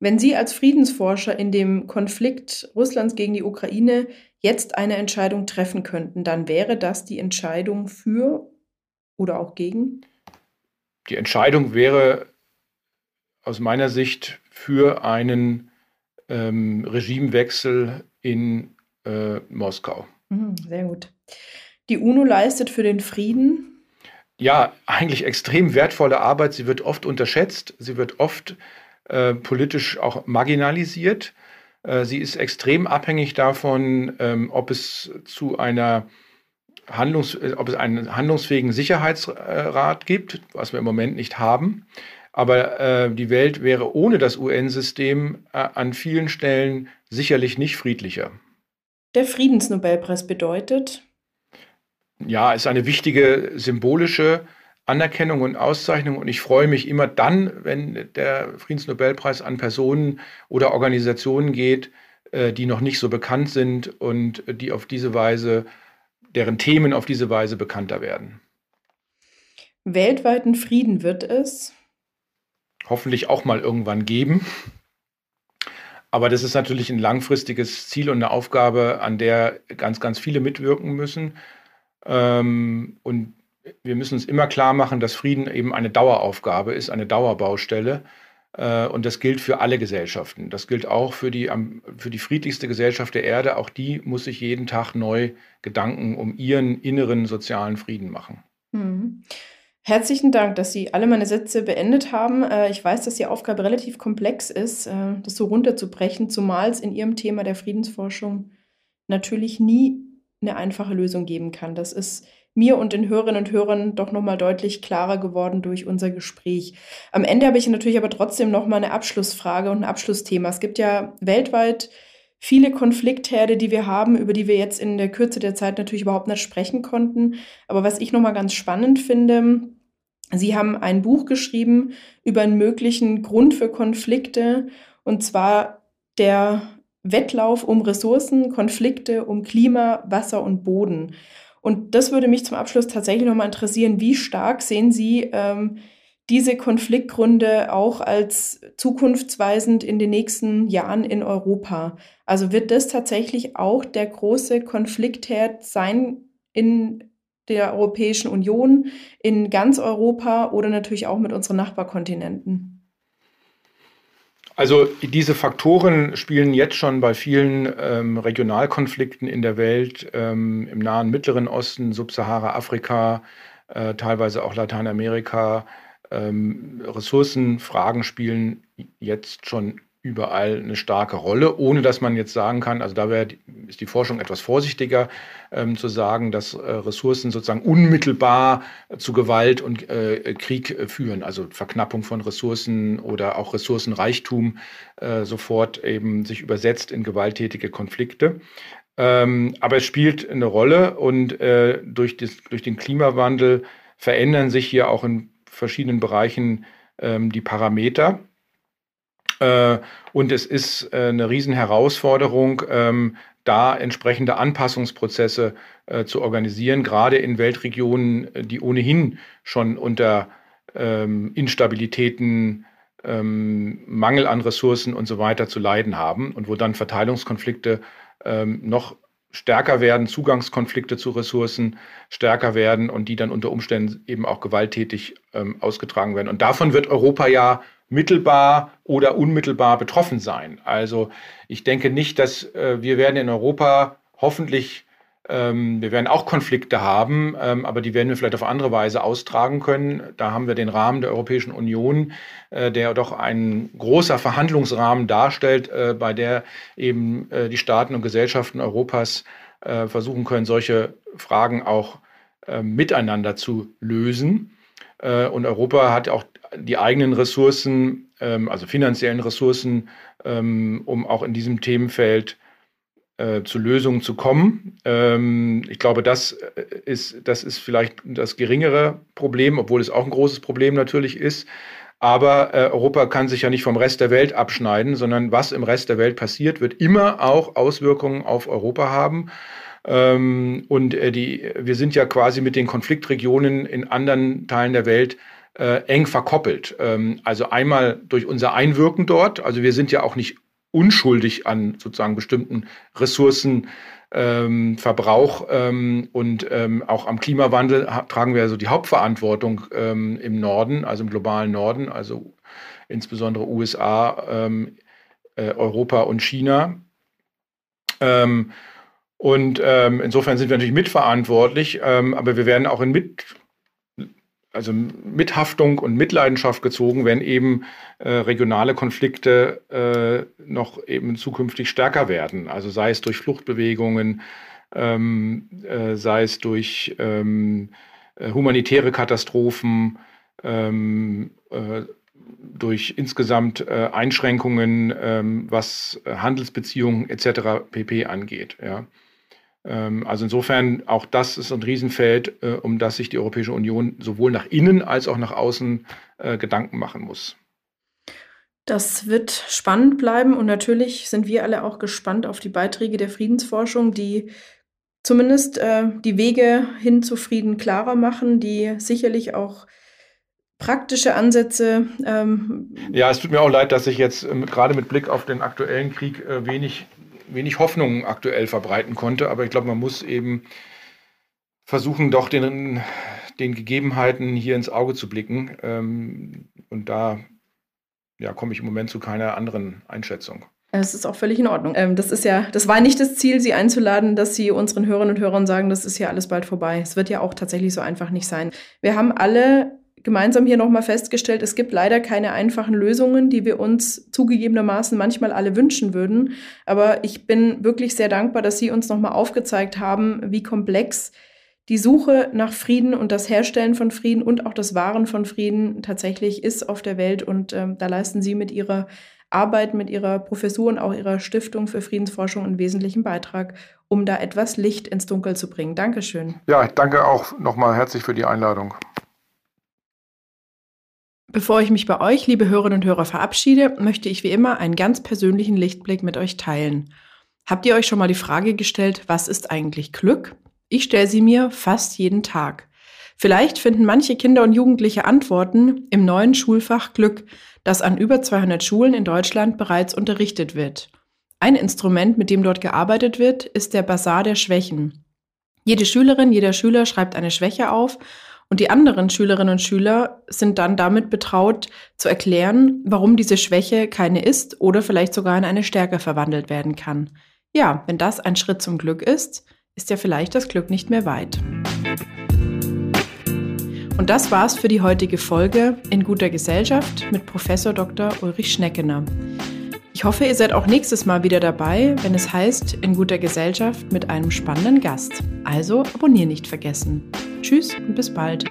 Wenn Sie als Friedensforscher in dem Konflikt Russlands gegen die Ukraine jetzt eine Entscheidung treffen könnten, dann wäre das die Entscheidung für oder auch gegen? Die Entscheidung wäre aus meiner Sicht für einen ähm, Regimewechsel in äh, Moskau. Mhm, sehr gut. Die UNO leistet für den Frieden? Ja, eigentlich extrem wertvolle Arbeit. Sie wird oft unterschätzt. Sie wird oft äh, politisch auch marginalisiert. Äh, sie ist extrem abhängig davon, ähm, ob es zu einer Handlungs äh, ob es einen handlungsfähigen Sicherheitsrat gibt, was wir im Moment nicht haben. Aber äh, die Welt wäre ohne das UN-System äh, an vielen Stellen sicherlich nicht friedlicher. Der Friedensnobelpreis bedeutet? Ja, ist eine wichtige symbolische Anerkennung und Auszeichnung. Und ich freue mich immer dann, wenn der Friedensnobelpreis an Personen oder Organisationen geht, äh, die noch nicht so bekannt sind und die auf diese Weise, deren Themen auf diese Weise bekannter werden. Weltweiten Frieden wird es, hoffentlich auch mal irgendwann geben. Aber das ist natürlich ein langfristiges Ziel und eine Aufgabe, an der ganz, ganz viele mitwirken müssen. Ähm, und wir müssen uns immer klar machen, dass Frieden eben eine Daueraufgabe ist, eine Dauerbaustelle. Äh, und das gilt für alle Gesellschaften. Das gilt auch für die, für die friedlichste Gesellschaft der Erde. Auch die muss sich jeden Tag neu Gedanken um ihren inneren sozialen Frieden machen. Mhm. Herzlichen Dank, dass Sie alle meine Sätze beendet haben. Äh, ich weiß, dass die Aufgabe relativ komplex ist, äh, das so runterzubrechen, zumal es in Ihrem Thema der Friedensforschung natürlich nie eine einfache Lösung geben kann. Das ist mir und den Hörerinnen und Hörern doch nochmal deutlich klarer geworden durch unser Gespräch. Am Ende habe ich natürlich aber trotzdem nochmal eine Abschlussfrage und ein Abschlussthema. Es gibt ja weltweit viele Konfliktherde, die wir haben, über die wir jetzt in der Kürze der Zeit natürlich überhaupt nicht sprechen konnten. Aber was ich nochmal ganz spannend finde, Sie haben ein Buch geschrieben über einen möglichen Grund für Konflikte, und zwar der Wettlauf um Ressourcen, Konflikte um Klima, Wasser und Boden. Und das würde mich zum Abschluss tatsächlich nochmal interessieren. Wie stark sehen Sie ähm, diese Konfliktgründe auch als zukunftsweisend in den nächsten Jahren in Europa? Also wird das tatsächlich auch der große Konfliktherd sein in der Europäischen Union, in ganz Europa oder natürlich auch mit unseren Nachbarkontinenten? Also diese Faktoren spielen jetzt schon bei vielen ähm, Regionalkonflikten in der Welt, ähm, im Nahen Mittleren Osten, Subsahara-Afrika, äh, teilweise auch Lateinamerika, ähm, Ressourcenfragen spielen jetzt schon überall eine starke Rolle, ohne dass man jetzt sagen kann, also da ist die Forschung etwas vorsichtiger ähm, zu sagen, dass äh, Ressourcen sozusagen unmittelbar äh, zu Gewalt und äh, Krieg äh, führen, also Verknappung von Ressourcen oder auch Ressourcenreichtum äh, sofort eben sich übersetzt in gewalttätige Konflikte. Ähm, aber es spielt eine Rolle und äh, durch, das, durch den Klimawandel verändern sich hier auch in verschiedenen Bereichen ähm, die Parameter. Äh, und es ist äh, eine Riesenherausforderung, ähm, da entsprechende Anpassungsprozesse äh, zu organisieren, gerade in Weltregionen, die ohnehin schon unter ähm, Instabilitäten, ähm, Mangel an Ressourcen und so weiter zu leiden haben und wo dann Verteilungskonflikte noch stärker werden, Zugangskonflikte zu Ressourcen stärker werden und die dann unter Umständen eben auch gewalttätig ausgetragen werden. Und davon wird Europa ja mittelbar oder unmittelbar betroffen sein. Also ich denke nicht, dass äh, wir werden in Europa hoffentlich, ähm, wir werden auch Konflikte haben, ähm, aber die werden wir vielleicht auf andere Weise austragen können. Da haben wir den Rahmen der Europäischen Union, äh, der doch ein großer Verhandlungsrahmen darstellt, äh, bei der eben äh, die Staaten und Gesellschaften Europas äh, versuchen können, solche Fragen auch äh, miteinander zu lösen. Und Europa hat auch die eigenen Ressourcen, ähm, also finanziellen Ressourcen, ähm, um auch in diesem Themenfeld äh, zu Lösungen zu kommen. Ähm, ich glaube, das äh, ist, das ist vielleicht das geringere Problem, obwohl es auch ein großes Problem natürlich ist. Aber äh, Europa kann sich ja nicht vom Rest der Welt abschneiden, sondern was im Rest der Welt passiert, wird immer auch Auswirkungen auf Europa haben. Ähm, und äh, die, wir sind ja quasi mit den Konfliktregionen in anderen Teilen der Welt äh, eng verkoppelt. Ähm, also einmal durch unser Einwirken dort, also wir sind ja auch nicht unschuldig an sozusagen bestimmten Ressourcen. Ähm, ähm, und ähm, auch am Klimawandel tragen wir also die Hauptverantwortung ähm, im Norden, also im globalen Norden, also insbesondere USA, ähm, äh, Europa und China. Ähm, und insofern sind wir natürlich mitverantwortlich, aber wir werden auch in mit also Mithaftung und Mitleidenschaft gezogen, wenn eben äh, regionale Konflikte äh, noch eben zukünftig stärker werden. Also sei es durch Fluchtbewegungen, ähm, äh, sei es durch ähm, äh, humanitäre Katastrophen, ähm, äh, durch insgesamt äh, Einschränkungen, ähm, was Handelsbeziehungen etc. pp angeht. Ja. Ähm, also insofern, auch das ist ein Riesenfeld, äh, um das sich die Europäische Union sowohl nach innen als auch nach außen äh, Gedanken machen muss. Das wird spannend bleiben und natürlich sind wir alle auch gespannt auf die Beiträge der Friedensforschung, die zumindest äh, die Wege hin zu Frieden klarer machen, die sicherlich auch praktische Ansätze. Ähm ja, es tut mir auch leid, dass ich jetzt ähm, gerade mit Blick auf den aktuellen Krieg äh, wenig wenig Hoffnung aktuell verbreiten konnte. Aber ich glaube, man muss eben versuchen, doch den, den Gegebenheiten hier ins Auge zu blicken. Ähm, und da ja, komme ich im Moment zu keiner anderen Einschätzung. Es ist auch völlig in Ordnung. Ähm, das ist ja, das war nicht das Ziel, Sie einzuladen, dass Sie unseren Hörerinnen und Hörern sagen, das ist ja alles bald vorbei. Es wird ja auch tatsächlich so einfach nicht sein. Wir haben alle gemeinsam hier nochmal festgestellt, es gibt leider keine einfachen Lösungen, die wir uns zugegebenermaßen manchmal alle wünschen würden. Aber ich bin wirklich sehr dankbar, dass Sie uns nochmal aufgezeigt haben, wie komplex die Suche nach Frieden und das Herstellen von Frieden und auch das Wahren von Frieden tatsächlich ist auf der Welt. Und ähm, da leisten Sie mit Ihrer Arbeit, mit Ihrer Professur und auch Ihrer Stiftung für Friedensforschung einen wesentlichen Beitrag, um da etwas Licht ins Dunkel zu bringen. Dankeschön. Ja, danke auch nochmal herzlich für die Einladung. Bevor ich mich bei euch, liebe Hörerinnen und Hörer, verabschiede, möchte ich wie immer einen ganz persönlichen Lichtblick mit euch teilen. Habt ihr euch schon mal die Frage gestellt, was ist eigentlich Glück? Ich stelle sie mir fast jeden Tag. Vielleicht finden manche Kinder und Jugendliche Antworten im neuen Schulfach Glück, das an über 200 Schulen in Deutschland bereits unterrichtet wird. Ein Instrument, mit dem dort gearbeitet wird, ist der Basar der Schwächen. Jede Schülerin, jeder Schüler schreibt eine Schwäche auf und die anderen Schülerinnen und Schüler sind dann damit betraut, zu erklären, warum diese Schwäche keine ist oder vielleicht sogar in eine Stärke verwandelt werden kann. Ja, wenn das ein Schritt zum Glück ist, ist ja vielleicht das Glück nicht mehr weit. Und das war's für die heutige Folge in guter Gesellschaft mit Professor Dr. Ulrich Schneckener. Ich hoffe, ihr seid auch nächstes Mal wieder dabei, wenn es heißt in guter Gesellschaft mit einem spannenden Gast. Also abonnieren nicht vergessen. Tschüss und bis bald.